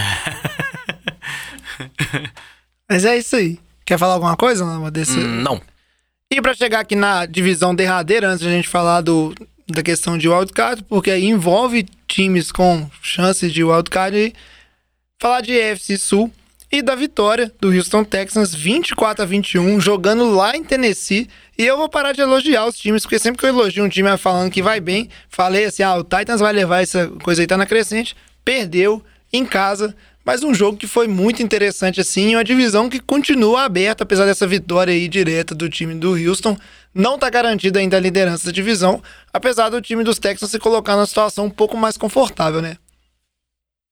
[SPEAKER 3] Mas é isso aí. Quer falar alguma coisa, Lama, desse...
[SPEAKER 6] Hum, Não.
[SPEAKER 3] E pra chegar aqui na divisão derradeira, antes de a gente falar do, da questão de wildcard, porque aí envolve times com chances de wildcard, e falar de EFC Sul e da vitória do Houston Texans 24 a 21, jogando lá em Tennessee. E eu vou parar de elogiar os times, porque sempre que eu elogio um time falando que vai bem, falei assim: ah, o Titans vai levar essa coisa aí, tá na crescente. Perdeu em casa, mas um jogo que foi muito interessante assim, uma divisão que continua aberta, apesar dessa vitória aí direta do time do Houston. Não tá garantida ainda a liderança da divisão, apesar do time dos Texans se colocar numa situação um pouco mais confortável, né?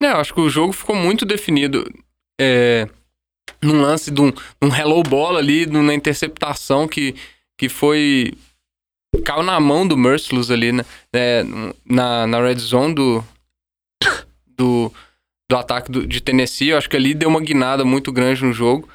[SPEAKER 5] É, eu acho que o jogo ficou muito definido é, num lance de um, um hello bola ali, numa interceptação que, que foi. caiu na mão do Merciless ali, né? É, na, na red zone do. do, do ataque do- de Tennessee. Eu acho que ali deu uma guinada muito grande no jogo.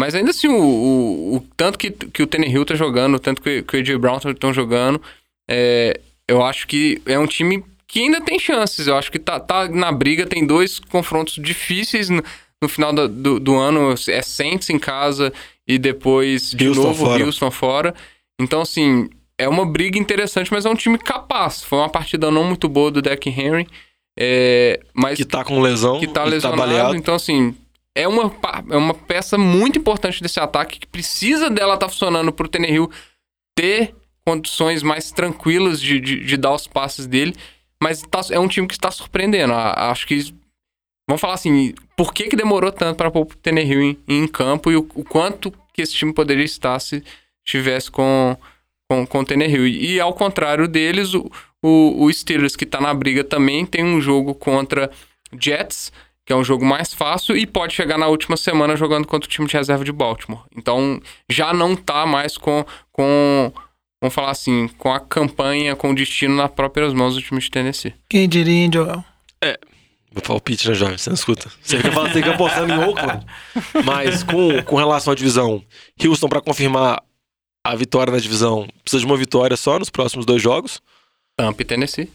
[SPEAKER 5] Mas ainda assim, o, o, o tanto que, que o Tannehill tá jogando, o tanto que, que o AJ Brown estão jogando, é, eu acho que é um time que ainda tem chances. Eu acho que tá, tá na briga, tem dois confrontos difíceis no, no final da- do, do ano. É Saints em casa e depois de
[SPEAKER 8] Houston
[SPEAKER 5] novo
[SPEAKER 8] fora.
[SPEAKER 5] Houston fora. Então, assim, é uma briga interessante, mas é um time capaz. Foi uma partida não muito boa do Deck Henry. É, mas
[SPEAKER 8] Que tá com lesão,
[SPEAKER 5] que tá
[SPEAKER 8] e
[SPEAKER 5] lesionado.
[SPEAKER 8] baleado.
[SPEAKER 5] então, assim, é uma, é uma peça muito importante desse ataque que precisa dela estar funcionando pro Tannehill ter condições mais tranquilas de, de, de dar os passes dele. Mas tá- é um time que está surpreendendo. A- Acho que. Vamos falar assim, por que, que demorou tanto para pôr o Tannehill em, em campo e o, o quanto que esse time poderia estar se estivesse com, com, com o Tannehill. E ao contrário deles, o, o, o Steelers, que tá na briga também, tem um jogo contra Jets, que é um jogo mais fácil, e pode chegar na última semana jogando contra o time de reserva de Baltimore. Então já não tá mais com. com Vamos falar assim, com a campanha, com o destino nas próprias mãos do time de Tennessee.
[SPEAKER 3] Quem diria, hein, Joel?
[SPEAKER 8] Vou palpite, né, Jovem? Você não escuta. Você fica, falando, você fica apostando em Oakland. Mas com, com relação à divisão, Houston, pra confirmar a vitória na divisão, precisa de uma vitória só nos próximos dois jogos.
[SPEAKER 5] Tampa e Tennessee.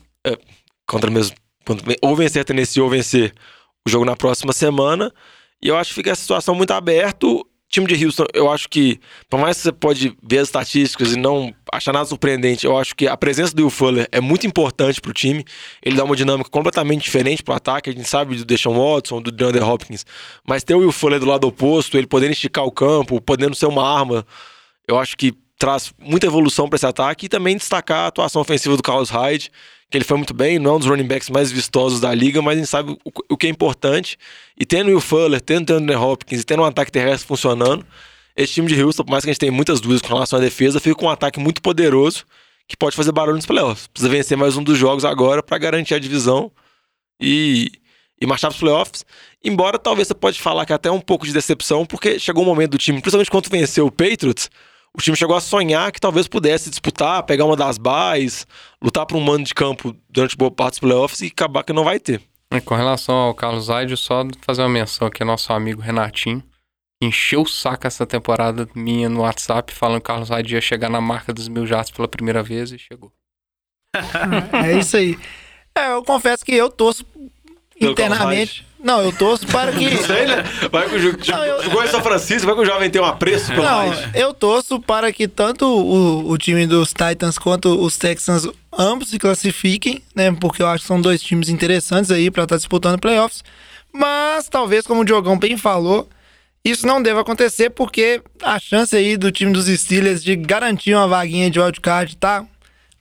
[SPEAKER 8] Contra mesmo. Ou vencer Tennessee ou vencer o jogo na próxima semana. E eu acho que fica essa situação muito aberta. O time de Houston, eu acho que, por mais que você pode ver as estatísticas e não achar nada surpreendente, eu acho que a presença do Will Fuller é muito importante pro time. Ele dá uma dinâmica completamente diferente pro ataque. A gente sabe do Deshaun Watson, do DeAndre Hopkins. Mas ter o Will Fuller do lado oposto, ele podendo esticar o campo, podendo ser uma arma, eu acho que traz muita evolução para esse ataque e também destacar a atuação ofensiva do Carlos Hyde, que ele foi muito bem, não é um dos running backs mais vistosos da liga, mas a gente sabe o, o que é importante. E tendo o Will Fuller, tendo o Andrew Hopkins e tendo um ataque terrestre funcionando, esse time de Houston, por mais que a gente tenha muitas dúvidas com relação à defesa, fica com um ataque muito poderoso que pode fazer barulho nos playoffs. Precisa vencer mais um dos jogos agora para garantir a divisão e, e marchar para os playoffs. Embora talvez você pode falar que até um pouco de decepção, porque chegou um momento do time, principalmente quando venceu o Patriots, o time chegou a sonhar que talvez pudesse disputar, pegar uma das bases, lutar por um mando de campo durante boa parte dos playoffs e acabar que não vai ter.
[SPEAKER 5] E com relação ao Carlos Hyde, só fazer uma menção aqui ao nosso amigo Renatinho, que encheu o saco essa temporada minha no WhatsApp, falando que o Carlos Hyde ia chegar na marca dos mil jatos pela primeira vez e chegou.
[SPEAKER 3] É isso aí. É, eu confesso que eu torço internamente. Não, eu torço para que.
[SPEAKER 8] Não sei, né? Vai que o jogo
[SPEAKER 3] Não, eu-
[SPEAKER 8] jogou em São Francisco, vai que o jovem tem um apreço pelo
[SPEAKER 3] Não,
[SPEAKER 8] Hyde.
[SPEAKER 3] eu torço para que tanto o, o time dos Titans quanto os Texans ambos se classifiquem, né? Porque eu acho que são dois times interessantes aí para estar disputando playoffs. Mas talvez, como o Diogão bem falou, isso não deva acontecer porque a chance aí do time dos Steelers de garantir uma vaguinha de wildcard tá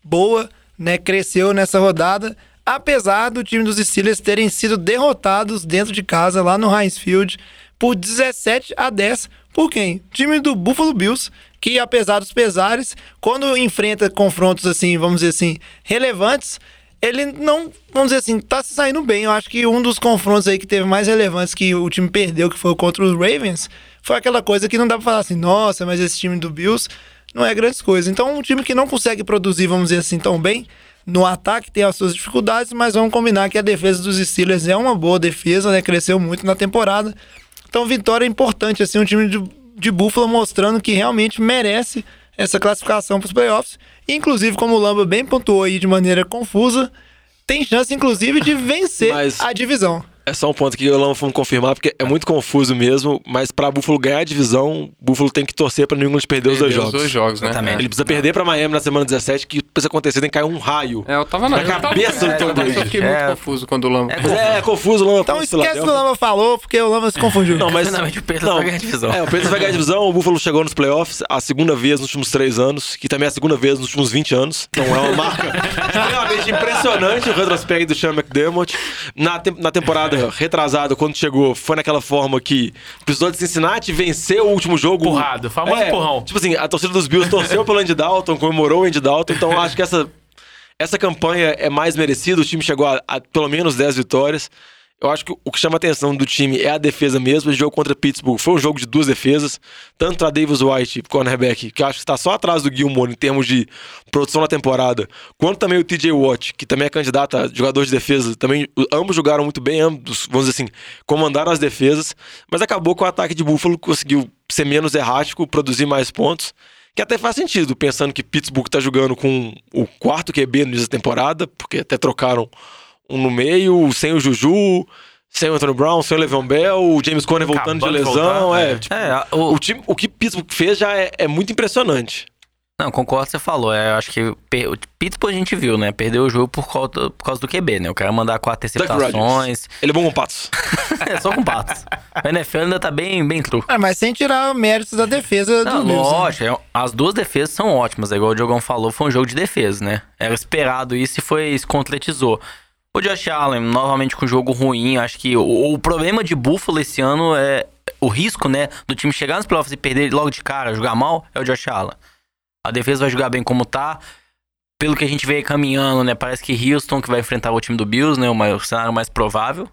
[SPEAKER 3] boa, né? Cresceu nessa rodada. Apesar do time dos Steelers terem sido derrotados dentro de casa, lá no Heinz Field, por 17 a 10. Por quem? Time do Buffalo Bills, que apesar dos pesares, quando enfrenta confrontos assim, vamos dizer assim, relevantes, ele não, vamos dizer assim, tá se saindo bem. Eu acho que um dos confrontos aí que teve mais relevantes que o time perdeu, que foi contra os Ravens, foi aquela coisa que não dá pra falar assim, nossa, mas esse time do Bills não é grandes coisas. Então, um time que não consegue produzir, vamos dizer assim, tão bem, no ataque tem as suas dificuldades, mas vamos combinar que a defesa dos Steelers é uma boa defesa, né? Cresceu muito na temporada. Então, vitória é importante, assim, um time de, de Buffalo mostrando que realmente merece essa classificação para os playoffs. Inclusive, como o Lamba bem pontuou aí de maneira confusa, tem chance, inclusive, de vencer
[SPEAKER 8] Mas-
[SPEAKER 3] a divisão.
[SPEAKER 8] É só um ponto que eu não vou confirmar, porque é muito confuso mesmo, mas pra Buffalo ganhar a divisão, Buffalo tem que torcer pra New England perder os dois
[SPEAKER 5] Perdeu
[SPEAKER 8] jogos.
[SPEAKER 5] os dois jogos, né?
[SPEAKER 6] Exatamente.
[SPEAKER 8] Ele precisa perder pra Miami na semana 17, que precisa acontecer, tem que cair um raio.
[SPEAKER 5] É, eu tava na
[SPEAKER 8] Na cabeça do Tom
[SPEAKER 5] Eu
[SPEAKER 8] Brady.
[SPEAKER 5] fiquei muito
[SPEAKER 6] É.
[SPEAKER 5] confuso quando o Lamba.
[SPEAKER 8] Mas é, confuso, Lama.
[SPEAKER 3] Então esquece o que o Lamba falou, porque o Lamba se confundiu.
[SPEAKER 8] Não, mas.
[SPEAKER 6] Finalmente o Pedro vai ganhar a divisão.
[SPEAKER 8] É, o Pedro vai ganhar a divisão. O Buffalo chegou nos playoffs a segunda vez nos últimos três anos, que também é a segunda vez nos últimos 20 anos. Então é uma marca extremamente impressionante o retrospecto do Sean McDermott. Na, tem- na temporada retrasada, quando chegou, foi naquela forma que precisou de Cincinnati vencer o último jogo.
[SPEAKER 9] Empurrado, famoso
[SPEAKER 8] É,
[SPEAKER 9] empurrão.
[SPEAKER 8] Tipo assim, a torcida dos Bills torceu pelo Andy Dalton, comemorou o Andy Dalton. Então acho que essa, essa campanha é mais merecida. O time chegou a, a pelo menos 10 vitórias. Eu acho que o que chama a atenção do time é a defesa mesmo. O jogo contra Pittsburgh foi um jogo de duas defesas. Tanto para Davis White, cornerback, que eu acho que está só atrás do Gilmore em termos de produção na temporada, quanto também o TJ Watt, que também é candidato a jogador de defesa. Também ambos jogaram muito bem, ambos, vamos dizer assim, comandaram as defesas. Mas acabou que o ataque de Buffalo conseguiu ser menos errático, produzir mais pontos. Que até faz sentido, pensando que Pittsburgh tá jogando com o quarto QB da temporada, porque até trocaram um no meio, sem o Juju, sem o Anthony Brown, sem o Le'Veon Bell, o James Conner voltando de
[SPEAKER 9] Acabando de
[SPEAKER 8] lesão.
[SPEAKER 9] voltar,
[SPEAKER 8] é,
[SPEAKER 9] é.
[SPEAKER 8] tipo,
[SPEAKER 6] É, o,
[SPEAKER 8] o, time, o que Pittsburgh fez já é, é muito impressionante.
[SPEAKER 6] Não, concordo com o que você falou. É, eu acho que per- o Pittsburgh a gente viu, né? Perdeu o jogo por causa, por causa do QB, né? O cara mandar quatro interceptações.
[SPEAKER 8] Ele é bom com patos.
[SPEAKER 6] é, só com patos. O NFL ainda tá bem, bem true.
[SPEAKER 3] É, mas sem tirar méritos da defesa
[SPEAKER 6] Não,
[SPEAKER 3] do né?
[SPEAKER 6] lógico, é- as duas defesas são ótimas, é igual o Diogão falou, foi um jogo de defesa, né? Era esperado isso e foi, se concretizou. O Josh Allen, novamente com um jogo ruim, acho que o, o problema de Buffalo esse ano é o risco, né, do time chegar nos playoffs e perder logo de cara, jogar mal, é o Josh Allen. A defesa vai jogar bem como tá. Pelo que a gente vê aí caminhando, né, parece que Houston que vai enfrentar o time do Bills, né, o, cenário mais provável.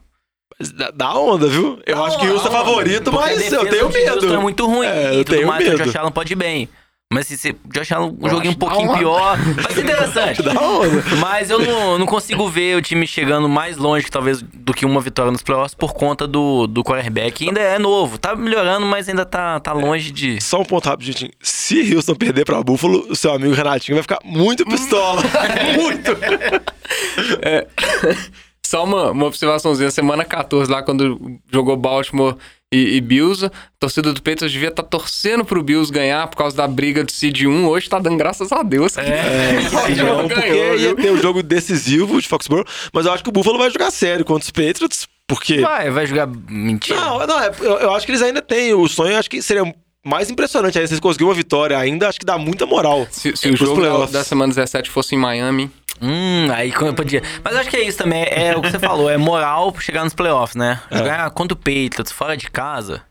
[SPEAKER 8] Dá, onda, viu? Eu acho que o Houston é favorito, mas eu tenho
[SPEAKER 6] de Houston
[SPEAKER 8] medo.
[SPEAKER 6] é muito ruim.
[SPEAKER 8] É,
[SPEAKER 6] e
[SPEAKER 8] eu
[SPEAKER 6] tudo
[SPEAKER 8] tenho
[SPEAKER 6] mais, o
[SPEAKER 8] medo.
[SPEAKER 6] Josh Allen pode ir bem. Mas se você, Allen, um
[SPEAKER 3] Eu
[SPEAKER 6] joguinho um pouquinho pior, vai ser interessante.
[SPEAKER 8] Dá onda.
[SPEAKER 6] Mas eu não, não consigo ver o time chegando mais longe, talvez, do que uma vitória nos playoffs por conta do, do quarterback. Ainda é novo, tá melhorando, mas ainda tá, tá longe de.
[SPEAKER 8] Só um ponto rápido, gente. Se Houston perder pra Buffalo, o seu amigo Renatinho vai ficar muito pistola. muito.
[SPEAKER 5] Só uma, uma observaçãozinha. Semana 14, lá quando jogou Baltimore e, e Bills, a torcida do Patriots devia estar torcendo pro Bills ganhar por causa da briga do Seed 1. Hoje tá dando graças a Deus. que
[SPEAKER 8] É,
[SPEAKER 5] Baltimore
[SPEAKER 8] não, porque
[SPEAKER 5] ganhou,
[SPEAKER 8] ia ter o jogo decisivo de Foxborough, mas eu acho que o Buffalo vai jogar sério contra os Patriots, porque...
[SPEAKER 6] Vai, vai jogar. Mentira.
[SPEAKER 8] Não, não, é- eu, eu acho que eles ainda têm o sonho, eu acho que seria mais impressionante aí se eles conseguirem uma vitória ainda, acho que dá muita moral.
[SPEAKER 5] Se, se
[SPEAKER 8] É,
[SPEAKER 5] o jogo da,
[SPEAKER 8] playoffs.
[SPEAKER 5] da semana 17 fosse em Miami.
[SPEAKER 6] Hum, aí como eu podia. Mas acho que é isso também. É o que você falou, é moral chegar nos playoffs, né? Jogar contra o Patriots fora de casa.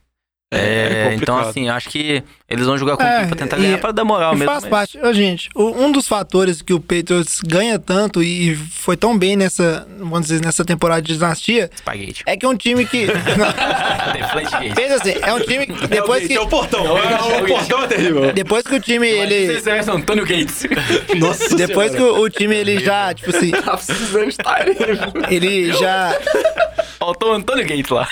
[SPEAKER 6] É, então
[SPEAKER 8] complicado.
[SPEAKER 6] assim, acho que eles vão jogar com
[SPEAKER 3] É,
[SPEAKER 6] pra tentar
[SPEAKER 3] e-
[SPEAKER 6] ganhar pra dar moral mesmo.
[SPEAKER 3] faz
[SPEAKER 6] mas-
[SPEAKER 3] parte. Ô, gente, o- um dos fatores que o Patriots ganha tanto e foi tão bem nessa, vamos dizer, nessa temporada de dinastia
[SPEAKER 6] Spaghetti.
[SPEAKER 3] é que é um time que. Pensa assim, é um time que depois que.
[SPEAKER 8] É o portão, é, o portão é terrível.
[SPEAKER 3] Depois que o time ele.
[SPEAKER 6] Vocês são Antônio Gates.
[SPEAKER 8] Nossa
[SPEAKER 3] Depois que o, o time ele já, tipo assim,
[SPEAKER 5] Tá precisando estar
[SPEAKER 3] ele já.
[SPEAKER 6] Faltou o Antônio Gates lá.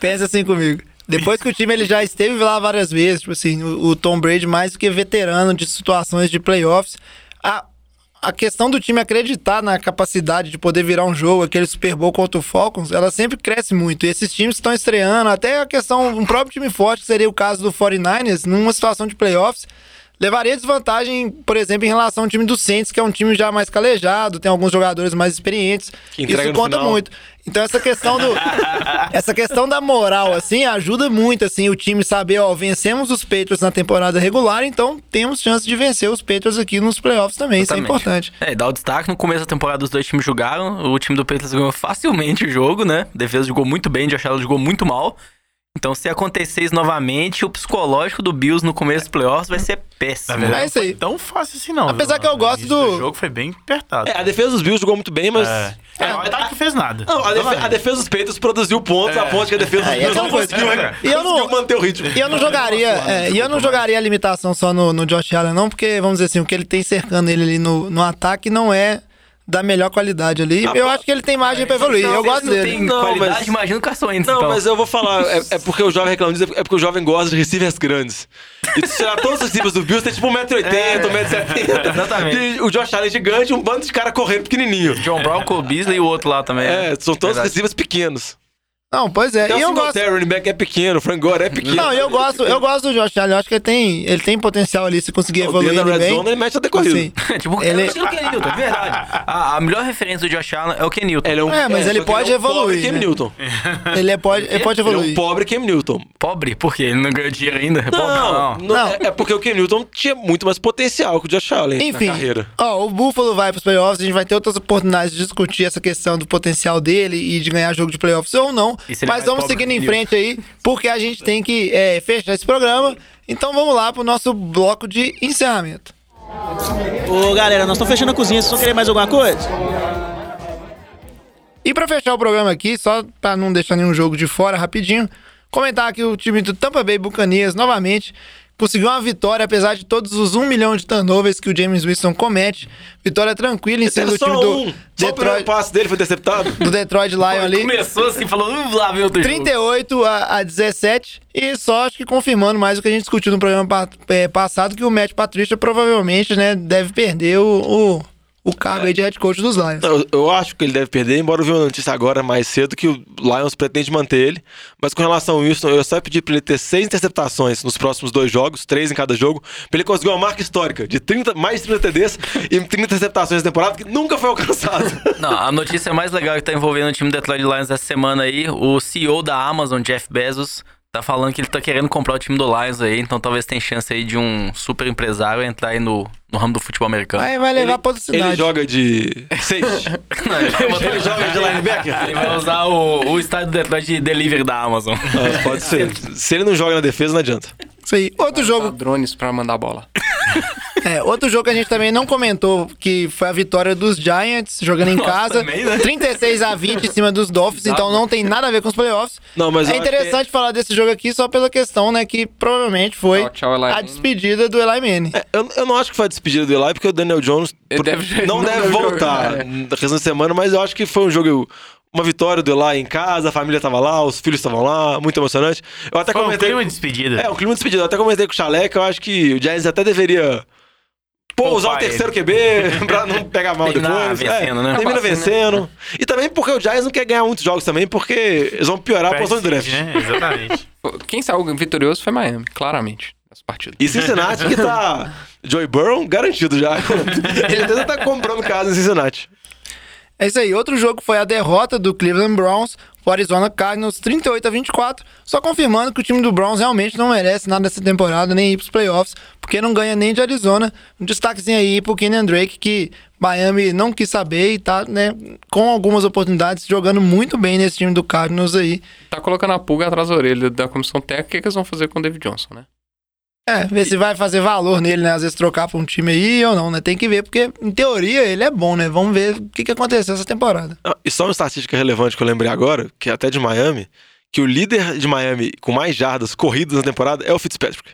[SPEAKER 3] Pensa assim comigo. Depois que o time ele já esteve lá várias vezes, tipo assim, o, o Tom Brady mais do que veterano de situações de playoffs, a, a questão do time acreditar na capacidade de poder virar um jogo, aquele Super Bowl contra o Falcons, ela sempre cresce muito. E esses times estão estreando, até a questão, um próprio time forte, que seria o caso do 49ers, numa situação de playoffs, levaria desvantagem, por exemplo, em relação ao time do Saints, que é um time já mais calejado, tem alguns jogadores mais experientes. Isso conta
[SPEAKER 8] final.
[SPEAKER 3] muito. Então essa questão do essa questão da moral assim ajuda muito assim o time saber, ó, vencemos os Patriots na temporada regular, então temos chance de vencer os Patriots aqui nos playoffs também, isso é
[SPEAKER 6] Exatamente.
[SPEAKER 3] importante.
[SPEAKER 6] É, dá o destaque. No começo da temporada, os dois times jogaram. O time do Patriots ganhou facilmente o jogo, né? A defesa jogou muito bem, o Josh Allen jogou muito mal. Então, se acontecer isso novamente, o psicológico do Bills no começo dos playoffs vai ser
[SPEAKER 9] Na
[SPEAKER 6] péssimo.
[SPEAKER 9] verdade,
[SPEAKER 3] É isso aí.
[SPEAKER 9] não foi tão fácil assim, não.
[SPEAKER 3] Apesar
[SPEAKER 9] viu?
[SPEAKER 3] que eu gosto do-
[SPEAKER 9] O jogo foi bem apertado.
[SPEAKER 8] É, a defesa dos Bills jogou muito bem, mas.
[SPEAKER 9] É. É, o ataque não fez nada.
[SPEAKER 8] Não, a, defe- a defesa dos Peitos produziu pontos, a ponto que a defesa dos
[SPEAKER 3] É,
[SPEAKER 8] Bills não
[SPEAKER 3] aquela coisa-
[SPEAKER 8] conseguiu,
[SPEAKER 9] É.
[SPEAKER 3] E eu não-
[SPEAKER 8] conseguiu manter o ritmo.
[SPEAKER 3] E eu não jogaria, é, e eu não jogaria a limitação só no, no Josh Allen, não, porque, vamos dizer assim, o que ele tem cercando ele ali no, no ataque não é da melhor qualidade ali. eu acho que ele tem margem pra evoluir. eu gosto
[SPEAKER 6] não
[SPEAKER 3] dele.
[SPEAKER 6] tem
[SPEAKER 8] Não,
[SPEAKER 6] qualidade,
[SPEAKER 8] mas-
[SPEAKER 6] imagina o Carson Wentz,
[SPEAKER 8] Não,
[SPEAKER 6] então.
[SPEAKER 8] mas eu vou falar, é, é porque o jovem reclama disso, é porque o jovem gosta de receivers grandes. E se tirar todos os receivers do Bills, tem tipo 1,80m, 1,70m.
[SPEAKER 6] Exatamente.
[SPEAKER 8] E o Josh Allen é gigante e um bando de cara correndo pequenininho.
[SPEAKER 6] John Brown, Cole Beasley e o outro lá também. né?
[SPEAKER 8] É, são todos
[SPEAKER 6] Verdade.
[SPEAKER 8] receivers pequenos.
[SPEAKER 3] Não, pois é.
[SPEAKER 8] Até
[SPEAKER 3] E
[SPEAKER 8] o
[SPEAKER 3] eu gosto.
[SPEAKER 8] Singletary, running back é pequeno, o Frank Gore é pequeno.
[SPEAKER 3] Não, eu gosto, eu gosto do Josh Allen. Eu acho que ele tem, ele tem potencial ali se conseguir
[SPEAKER 8] O
[SPEAKER 3] evoluir ele
[SPEAKER 8] red
[SPEAKER 3] bem.
[SPEAKER 8] zone, ele mete até corrida.
[SPEAKER 3] Assim,
[SPEAKER 6] tipo,
[SPEAKER 3] Ele-
[SPEAKER 6] ele... o Ken Newton, é verdade. A, a melhor referência do Josh Allen é o Ken Newton.
[SPEAKER 8] Ele é, um,
[SPEAKER 3] É, mas ele
[SPEAKER 8] só que
[SPEAKER 3] pode
[SPEAKER 8] é um pobre
[SPEAKER 3] evoluir,
[SPEAKER 8] Cam
[SPEAKER 3] né?
[SPEAKER 8] Newton.
[SPEAKER 3] ele, é, pode, ele pode
[SPEAKER 8] Ele é
[SPEAKER 3] evoluir.
[SPEAKER 8] um pobre Cam Newton.
[SPEAKER 6] Pobre? Por quê? Ele não ganhou dinheiro ainda? É pobre?
[SPEAKER 8] Não, não,
[SPEAKER 3] Não.
[SPEAKER 8] É, é porque o Cam Newton tinha muito mais potencial que o Josh Allen
[SPEAKER 3] Enfim,
[SPEAKER 8] na carreira.
[SPEAKER 3] ó, o Buffalo vai pros playoffs, a gente vai ter outras oportunidades de discutir essa questão do potencial dele e de ganhar jogo de playoffs ou não. Mas vamos seguindo em frente aí, porque a gente tem que é, fechar esse programa. Então vamos lá pro nosso bloco de encerramento.
[SPEAKER 7] Ô, galera, nós estamos fechando a cozinha. Vocês vão querer mais alguma coisa?
[SPEAKER 3] E pra fechar o programa aqui, só pra não deixar nenhum jogo de fora, rapidinho, comentar que o time do Tampa Bay Buccaneers, novamente, conseguiu uma vitória, apesar de todos os 1 milhão de turnovers que o James Winston comete. Vitória tranquila em cima do time do
[SPEAKER 8] um. Só o
[SPEAKER 3] Detroit,
[SPEAKER 8] passe dele foi interceptado.
[SPEAKER 3] do Detroit Lion ali.
[SPEAKER 6] Começou assim, falou, "Hum, lá vem outro jogo."
[SPEAKER 3] 38 a, a 17. E só acho que confirmando mais o que a gente discutiu no programa pa- é, passado, que o Matt Patrícia provavelmente né, deve perder o, o, o cargo aí de head coach dos Lions.
[SPEAKER 8] Eu, eu acho que ele deve perder, embora eu vi uma notícia agora mais cedo que o Lions pretende manter ele. Mas com relação ao Wilson, eu só pedi pra ele ter seis interceptações nos próximos dois jogos, três em cada jogo, pra ele conseguir uma marca histórica de 30, mais de 30 TDs e 30 interceptações na temporada, que nunca foi alcançada.
[SPEAKER 6] Não, a notícia mais legal que tá envolvendo o time do Detroit Lions essa semana aí, o CEO da Amazon, Jeff Bezos, tá falando que ele tá querendo comprar o time do Lions aí, então talvez tenha chance aí de um super empresário entrar aí no, no ramo do futebol americano.
[SPEAKER 3] Aí vai levar pra outra
[SPEAKER 8] Ele
[SPEAKER 3] cidade.
[SPEAKER 8] joga de safety.
[SPEAKER 6] Não, ele, vai
[SPEAKER 8] ele joga de linebacker.
[SPEAKER 6] ele vai usar o, o estádio do Detroit de delivery da Amazon.
[SPEAKER 8] Ah, pode ser. Se ele não joga na defesa, não adianta.
[SPEAKER 3] Isso aí. Outro jogo
[SPEAKER 5] Drones pra mandar a bola.
[SPEAKER 3] É, outro jogo que a gente também não comentou, que foi a vitória dos Giants, jogando em
[SPEAKER 6] Nossa,
[SPEAKER 3] casa.
[SPEAKER 6] também, né?
[SPEAKER 3] 36 a 20 em cima dos Dolphins, então não tem nada a ver com os playoffs.
[SPEAKER 8] Não, mas
[SPEAKER 3] é interessante falar desse jogo aqui só pela questão, né, que provavelmente foi
[SPEAKER 5] Tchau, tchau,
[SPEAKER 3] a despedida do Eli Manning.
[SPEAKER 8] É, eu, eu não acho que foi a despedida do Eli, porque o Daniel Jones por-
[SPEAKER 5] deve-
[SPEAKER 8] não,
[SPEAKER 5] não
[SPEAKER 8] deve
[SPEAKER 5] deve
[SPEAKER 8] voltar
[SPEAKER 5] jogar,
[SPEAKER 8] na de semana, mas eu acho que foi um jogo. Uma vitória do Eli em casa, a família tava lá, os filhos estavam lá, muito emocionante. Eu até
[SPEAKER 9] Foi um
[SPEAKER 8] comentei.
[SPEAKER 9] clima de despedida.
[SPEAKER 8] É, um clima de despedida. Eu até comentei com o Chaleco, eu acho que o Giants até deveria. Pô,
[SPEAKER 9] Poupar
[SPEAKER 8] usar o terceiro QB pra não pegar mal
[SPEAKER 6] Terminar
[SPEAKER 8] depois.
[SPEAKER 6] vencendo,
[SPEAKER 8] é,
[SPEAKER 6] né?
[SPEAKER 8] Termina
[SPEAKER 5] né?
[SPEAKER 8] vencendo. E também porque o Giants não quer ganhar muitos jogos também, porque eles vão piorar a posição de draft.
[SPEAKER 9] né? Exatamente.
[SPEAKER 5] Quem saiu vitorioso foi Miami, claramente, nessa partida.
[SPEAKER 8] E Cincinnati que tá. Joey Burrow garantido já. Ele até tá comprando casa em Cincinnati.
[SPEAKER 3] É isso aí. Outro jogo foi a derrota do Cleveland Browns pro Arizona Cardinals 38 a 24, só confirmando que o time do Browns realmente não merece nada dessa temporada, nem ir pros playoffs, porque não ganha nem de Arizona. Um destaquezinho aí pro Kenyan Drake, que Miami não quis saber e tá, né, com algumas oportunidades, jogando muito bem nesse time do Cardinals aí.
[SPEAKER 5] Tá colocando a pulga atrás da orelha da comissão técnica, o que eles vão fazer com o David Johnson, né?
[SPEAKER 3] É, ver se vai fazer valor nele, né? Às vezes trocar pra um time aí ou não, né? Tem que ver, porque em teoria ele é bom, né? Vamos ver o que, que aconteceu essa temporada.
[SPEAKER 8] Ah, E só uma estatística relevante que eu lembrei agora, que é até de Miami, que o líder de Miami com mais jardas corridas na temporada é o Fitzpatrick.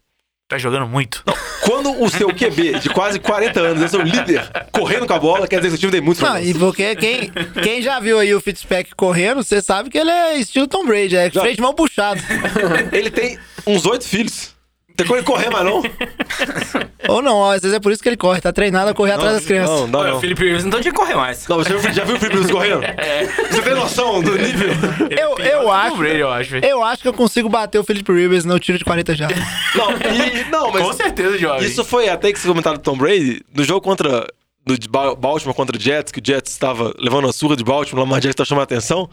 [SPEAKER 9] Tá jogando muito.
[SPEAKER 8] Quando o seu QB de quase 40 anos é seu líder correndo com a bola, quer dizer que o time tem muitos
[SPEAKER 3] Não, e porque quem, quem já viu aí o Fitzpatrick correndo, você sabe que ele é estilo Tom Brady, é freio de mão puxado.
[SPEAKER 8] Ele tem uns oito filhos. Não tem como ele correr mais, não.
[SPEAKER 3] ou não, ó, às vezes é por isso que ele corre, tá treinado a correr atrás das crianças.
[SPEAKER 8] Não,
[SPEAKER 6] Olha,
[SPEAKER 8] não.
[SPEAKER 6] o Felipe Rivers não tinha que correr mais.
[SPEAKER 8] Não, você já viu o Felipe Luiz correndo? Você tem noção do nível?
[SPEAKER 3] Eu, eu acho.
[SPEAKER 9] Brady, eu acho. velho.
[SPEAKER 3] Eu acho que eu consigo bater o Felipe Rivers no tiro de 40 já.
[SPEAKER 8] Não, e, não mas
[SPEAKER 9] Com certeza, jovem.
[SPEAKER 8] isso foi até que você comentaram do Tom Brady, no jogo contra do de Ba- Baltimore contra o Jets, que o Jets estava levando a surra de Baltimore, o Lamar Jackson tá chamando a atenção.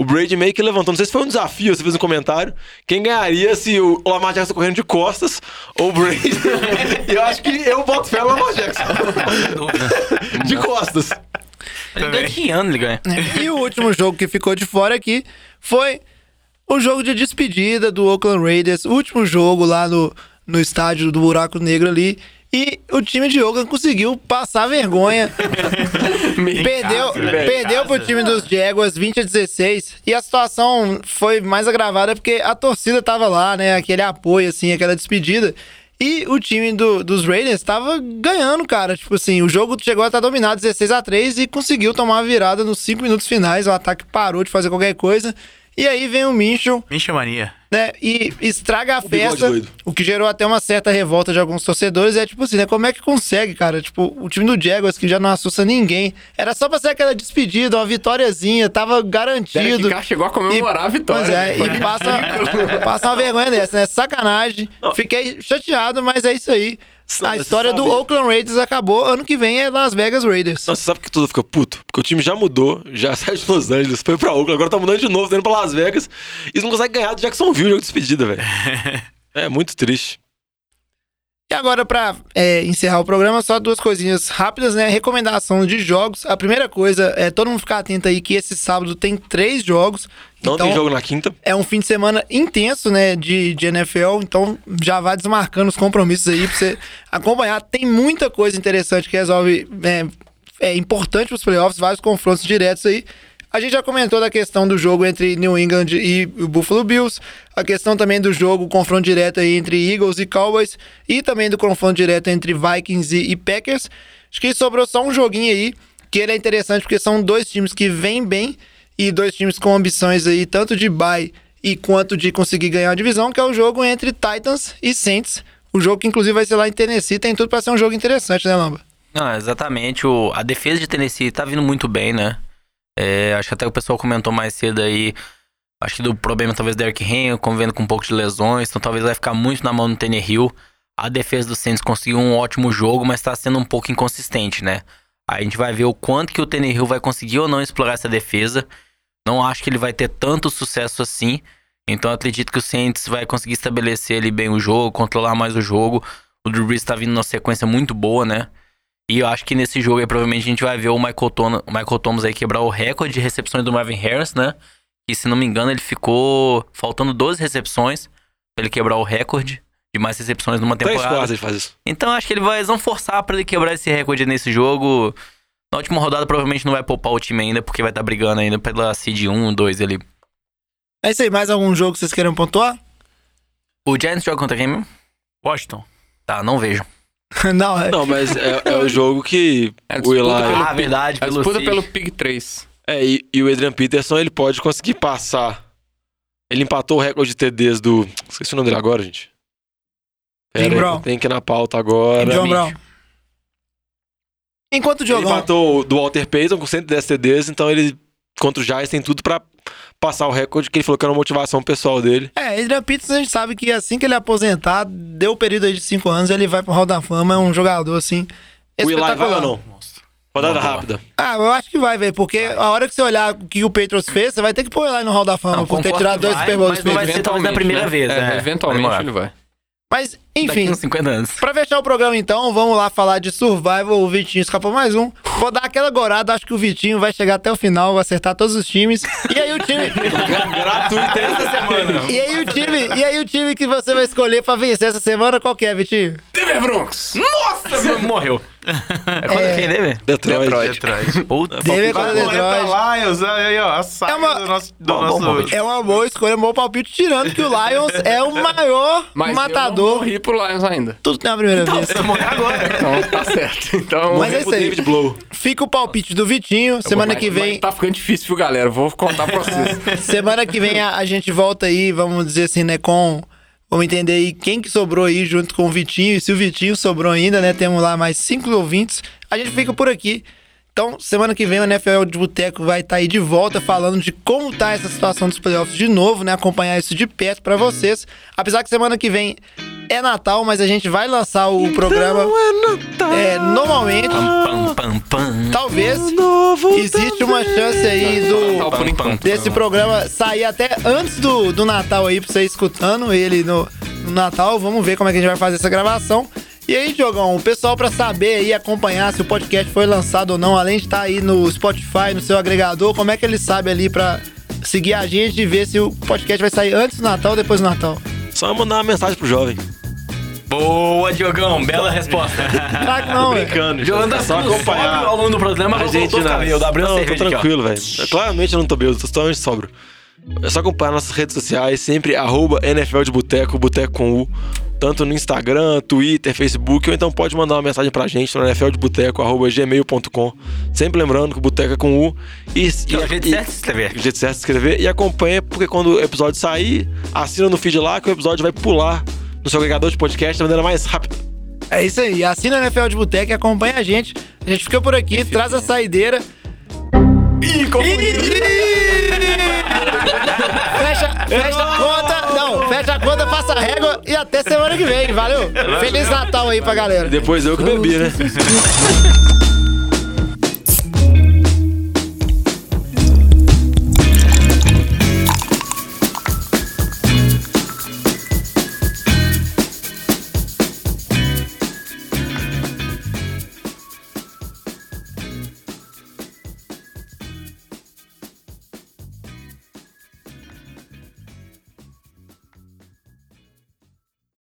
[SPEAKER 8] O Brady meio que levantou, não sei se foi um desafio, você fez um comentário, quem ganharia se o Lamar Jackson correndo de costas ou o Brady. e eu acho que eu boto fé no Lamar Jackson. de costas.
[SPEAKER 6] Ele ganha que ano ele ganha.
[SPEAKER 3] E o último jogo que ficou de fora aqui foi o jogo de despedida do Oakland Raiders, último jogo lá no, no estádio do Buraco Negro ali. E o time de Oakland conseguiu passar vergonha. perdeu perdeu pro time dos Jaguars 20 a 16. E a situação foi mais agravada porque a torcida tava lá, né? Aquele apoio, assim, aquela despedida. E o time do- dos Raiders tava ganhando, cara. Tipo assim, o jogo chegou a estar dominado 16 a 3 e conseguiu tomar a virada nos 5 minutos finais. O ataque parou de fazer qualquer coisa. E aí vem o Minchel,
[SPEAKER 9] Mincha mania.
[SPEAKER 3] né? E estraga a
[SPEAKER 8] bigode
[SPEAKER 3] festa. O que gerou até uma certa revolta de alguns torcedores. É tipo assim, né? Como é que consegue, cara? Tipo, o time do Jaguars, que já não assusta ninguém. Era só pra ser aquela despedida, uma vitóriazinha. Tava garantido.
[SPEAKER 5] Derek Carr chegou a comemorar a vitória.
[SPEAKER 3] Pois é, e passa, passa uma vergonha dessa, né? Sacanagem. Fiquei chateado, mas é isso aí. A história
[SPEAKER 8] você
[SPEAKER 3] do Oakland Raiders acabou. Ano que vem é Las Vegas Raiders.
[SPEAKER 8] Nossa, sabe que tudo fica puto? Porque o time já mudou, já saiu de Los Angeles, foi pra Oakland, agora tá mudando de novo, tá indo pra Las Vegas. E eles não conseguem ganhar do Jacksonville, jogo de despedida, velho. É muito triste.
[SPEAKER 3] E agora, pra é, encerrar o programa, só duas coisinhas rápidas, né? Recomendação de jogos. A primeira coisa é todo mundo ficar atento aí que esse sábado tem três jogos.
[SPEAKER 8] Não
[SPEAKER 3] então,
[SPEAKER 8] tem jogo na quinta.
[SPEAKER 3] É um fim de semana intenso, né, de, de NFL, então já vai desmarcando os compromissos aí pra você acompanhar. Tem muita coisa interessante que resolve, é, é importante pros playoffs, vários confrontos diretos aí. A gente já comentou da questão do jogo entre New England e Buffalo Bills, a questão também do jogo, confronto direto aí entre Eagles e Cowboys, e também do confronto direto entre Vikings e, e Packers. Acho que sobrou só um joguinho aí, que ele é interessante porque são dois times que vêm bem e dois times com ambições aí, tanto de bye e quanto de conseguir ganhar a divisão, que é o jogo entre Titans e Saints. O jogo que inclusive vai ser lá em Tennessee, tem tudo pra ser um jogo interessante, né, Lamba?
[SPEAKER 6] Não, exatamente. O, a defesa de Tennessee tá vindo muito bem, né? É, acho que até o pessoal comentou mais cedo aí. Acho que do problema talvez do Derrick Henry, convivendo com um pouco de lesões. Então talvez vai ficar muito na mão do Tannehill. A defesa do Saints conseguiu um ótimo jogo, mas tá sendo um pouco inconsistente, né? A gente vai ver o quanto que o Tannehill vai conseguir ou não explorar essa defesa. Não acho que ele vai ter tanto sucesso assim. Então acredito que o Saints vai conseguir estabelecer ali bem o jogo, controlar mais o jogo. O Drew Brees tá vindo numa sequência muito boa, né? E eu acho que nesse jogo aí provavelmente a gente vai ver o Michael, Tom, o Michael Thomas aí quebrar o recorde de recepções do Marvin Harris, né? E se não me engano ele ficou faltando 12 recepções pra ele quebrar o recorde de mais recepções numa
[SPEAKER 8] Três
[SPEAKER 6] temporada.
[SPEAKER 8] quartos ele faz isso.
[SPEAKER 6] Então acho que ele vai, eles vão forçar pra ele quebrar esse recorde nesse jogo. Na última rodada provavelmente não vai poupar o time ainda, porque vai estar brigando ainda pela seed 1, 2 ali.
[SPEAKER 3] É isso aí, mais algum jogo que vocês queiram pontuar?
[SPEAKER 6] O Giants joga contra quem mesmo?
[SPEAKER 9] Washington.
[SPEAKER 6] Tá, não vejo.
[SPEAKER 3] não, é.
[SPEAKER 8] Não, mas é, é o jogo que
[SPEAKER 5] É
[SPEAKER 8] o Eli...
[SPEAKER 5] pelo
[SPEAKER 6] Ah, verdade,
[SPEAKER 5] A
[SPEAKER 6] pelo
[SPEAKER 5] disputa pelo Pig 3.
[SPEAKER 8] É, e, e o Adrian Peterson, ele pode conseguir passar. Ele empatou o recorde de TDs do... Esqueci o nome dele agora, gente. Pera aí,
[SPEAKER 3] Brown.
[SPEAKER 8] Tem que ir na pauta agora.
[SPEAKER 3] John Brown. Enquanto o
[SPEAKER 8] Ele
[SPEAKER 3] jogão.
[SPEAKER 8] empatou do Walter Payton com 110 TDs, então ele, contra o Giants, tem tudo pra passar o recorde que ele falou que era uma motivação pessoal dele.
[SPEAKER 3] É, Adrian Peterson a gente sabe que assim que ele aposentar, deu o período aí de 5 anos, ele vai pro Hall da Fama, é um jogador assim.
[SPEAKER 8] O Eli vai ou não? Rodada rápida.
[SPEAKER 3] Ah, eu acho que vai, velho, porque a hora que você olhar o que o Patriots fez, você vai ter que pôr ele no Hall da Fama
[SPEAKER 6] Não,
[SPEAKER 3] por ter tirado
[SPEAKER 6] que
[SPEAKER 3] dois
[SPEAKER 6] vai,
[SPEAKER 3] Super Bowls
[SPEAKER 6] mas não vai ser talvez na primeira
[SPEAKER 5] né?
[SPEAKER 6] vez,
[SPEAKER 5] É,
[SPEAKER 6] é.
[SPEAKER 5] eventualmente
[SPEAKER 6] Vai
[SPEAKER 5] ele vai.
[SPEAKER 3] Mas,
[SPEAKER 6] Daqui
[SPEAKER 3] enfim,
[SPEAKER 6] uns 50 anos.
[SPEAKER 3] pra fechar o programa então, vamos lá falar de Survival. O Vitinho escapou mais um. Vou dar aquela gorada, acho que o Vitinho vai chegar até o final, vai acertar todos os times. E aí o time.
[SPEAKER 8] Gratuito essa semana.
[SPEAKER 3] e aí o time. E aí o time que você vai escolher pra vencer essa semana, qual que é, Vitinho?
[SPEAKER 5] Denver Broncos.
[SPEAKER 6] Nossa, morreu. É contra quem, Deve?
[SPEAKER 8] Detroit.
[SPEAKER 9] Detroit.
[SPEAKER 6] Puta.
[SPEAKER 3] Denver contra Detroit.
[SPEAKER 9] Lions, aí, ó, a saga
[SPEAKER 3] É uma-
[SPEAKER 9] do nosso... Do
[SPEAKER 6] Bom,
[SPEAKER 9] nosso...
[SPEAKER 6] bom.
[SPEAKER 3] É uma boa escolha, um bom palpite, tirando que o Lions é o maior
[SPEAKER 5] Mas
[SPEAKER 3] matador.
[SPEAKER 5] eu não morri pro Lions ainda.
[SPEAKER 3] Tudo tem a primeira vez.
[SPEAKER 6] Você morreu agora.
[SPEAKER 5] Então tá certo. Então...
[SPEAKER 3] Mas é
[SPEAKER 8] O
[SPEAKER 3] isso aí.
[SPEAKER 8] David Blow.
[SPEAKER 3] Fica o palpite do Vitinho. Semana
[SPEAKER 5] Mas-
[SPEAKER 3] que vem.
[SPEAKER 5] mas Tá ficando difícil, viu, galera? Vou contar pra vocês.
[SPEAKER 3] Semana que vem a, a gente volta aí, vamos dizer assim, né, com... Vamos entender aí quem que sobrou aí junto com o Vitinho. E se o Vitinho sobrou ainda, né, temos lá mais cinco ouvintes. A gente fica por aqui. Então, semana que vem o NFL de Boteco vai estar aí de volta falando de como tá essa situação dos playoffs de novo, né? Acompanhar isso de perto pra vocês. Apesar que semana que vem é Natal, mas a gente vai lançar o programa é, normalmente.
[SPEAKER 6] Pam, pam, pam.
[SPEAKER 3] Talvez existe uma chance aí do
[SPEAKER 5] Natal
[SPEAKER 3] desse programa sair até antes do, do Natal aí pra você ir escutando ele no, no Natal. Vamos ver como é que a gente vai fazer essa gravação. E aí, Diogão, o pessoal pra saber aí, acompanhar se o podcast foi lançado ou não, além de estar aí no Spotify, no seu agregador, como é que ele sabe ali pra seguir a gente e ver se o podcast vai sair antes do Natal ou depois do Natal.
[SPEAKER 8] Só mandar uma mensagem pro jovem.
[SPEAKER 6] Boa, Diogão, bela resposta.
[SPEAKER 3] Que não, velho.
[SPEAKER 8] Brincando, gente. É só acompanhar.
[SPEAKER 6] ao longo do programa,
[SPEAKER 8] A gente não.
[SPEAKER 6] cabelo, abriu
[SPEAKER 8] não, tô tranquilo, velho. Claramente eu não tô bêbado, tô totalmente sóbrio. É só acompanhar nossas redes sociais, sempre arroba NFL de Boteco, Boteco com U. Tanto no Instagram, Twitter, Facebook, ou então pode mandar uma mensagem pra gente no nfldeboteco.gmail.com. Sempre lembrando que o Boteco é com U. E,
[SPEAKER 6] Que é o jeito
[SPEAKER 8] e-
[SPEAKER 6] certo de escrever.
[SPEAKER 8] o jeito certo de escrever. E acompanha, porque quando o episódio sair, assina no feed lá que o episódio vai pular no seu agregador de podcast da maneira mais rápida.
[SPEAKER 3] É isso aí. Assina a NFL de Boteco e acompanha a gente. A gente fica por aqui, traz a saideira.
[SPEAKER 6] Ih,
[SPEAKER 3] Fecha, fecha a conta. Não, fecha a conta, passa a régua e até semana que vem. Valeu? Feliz Natal aí pra galera.
[SPEAKER 8] Depois eu que bebi, né?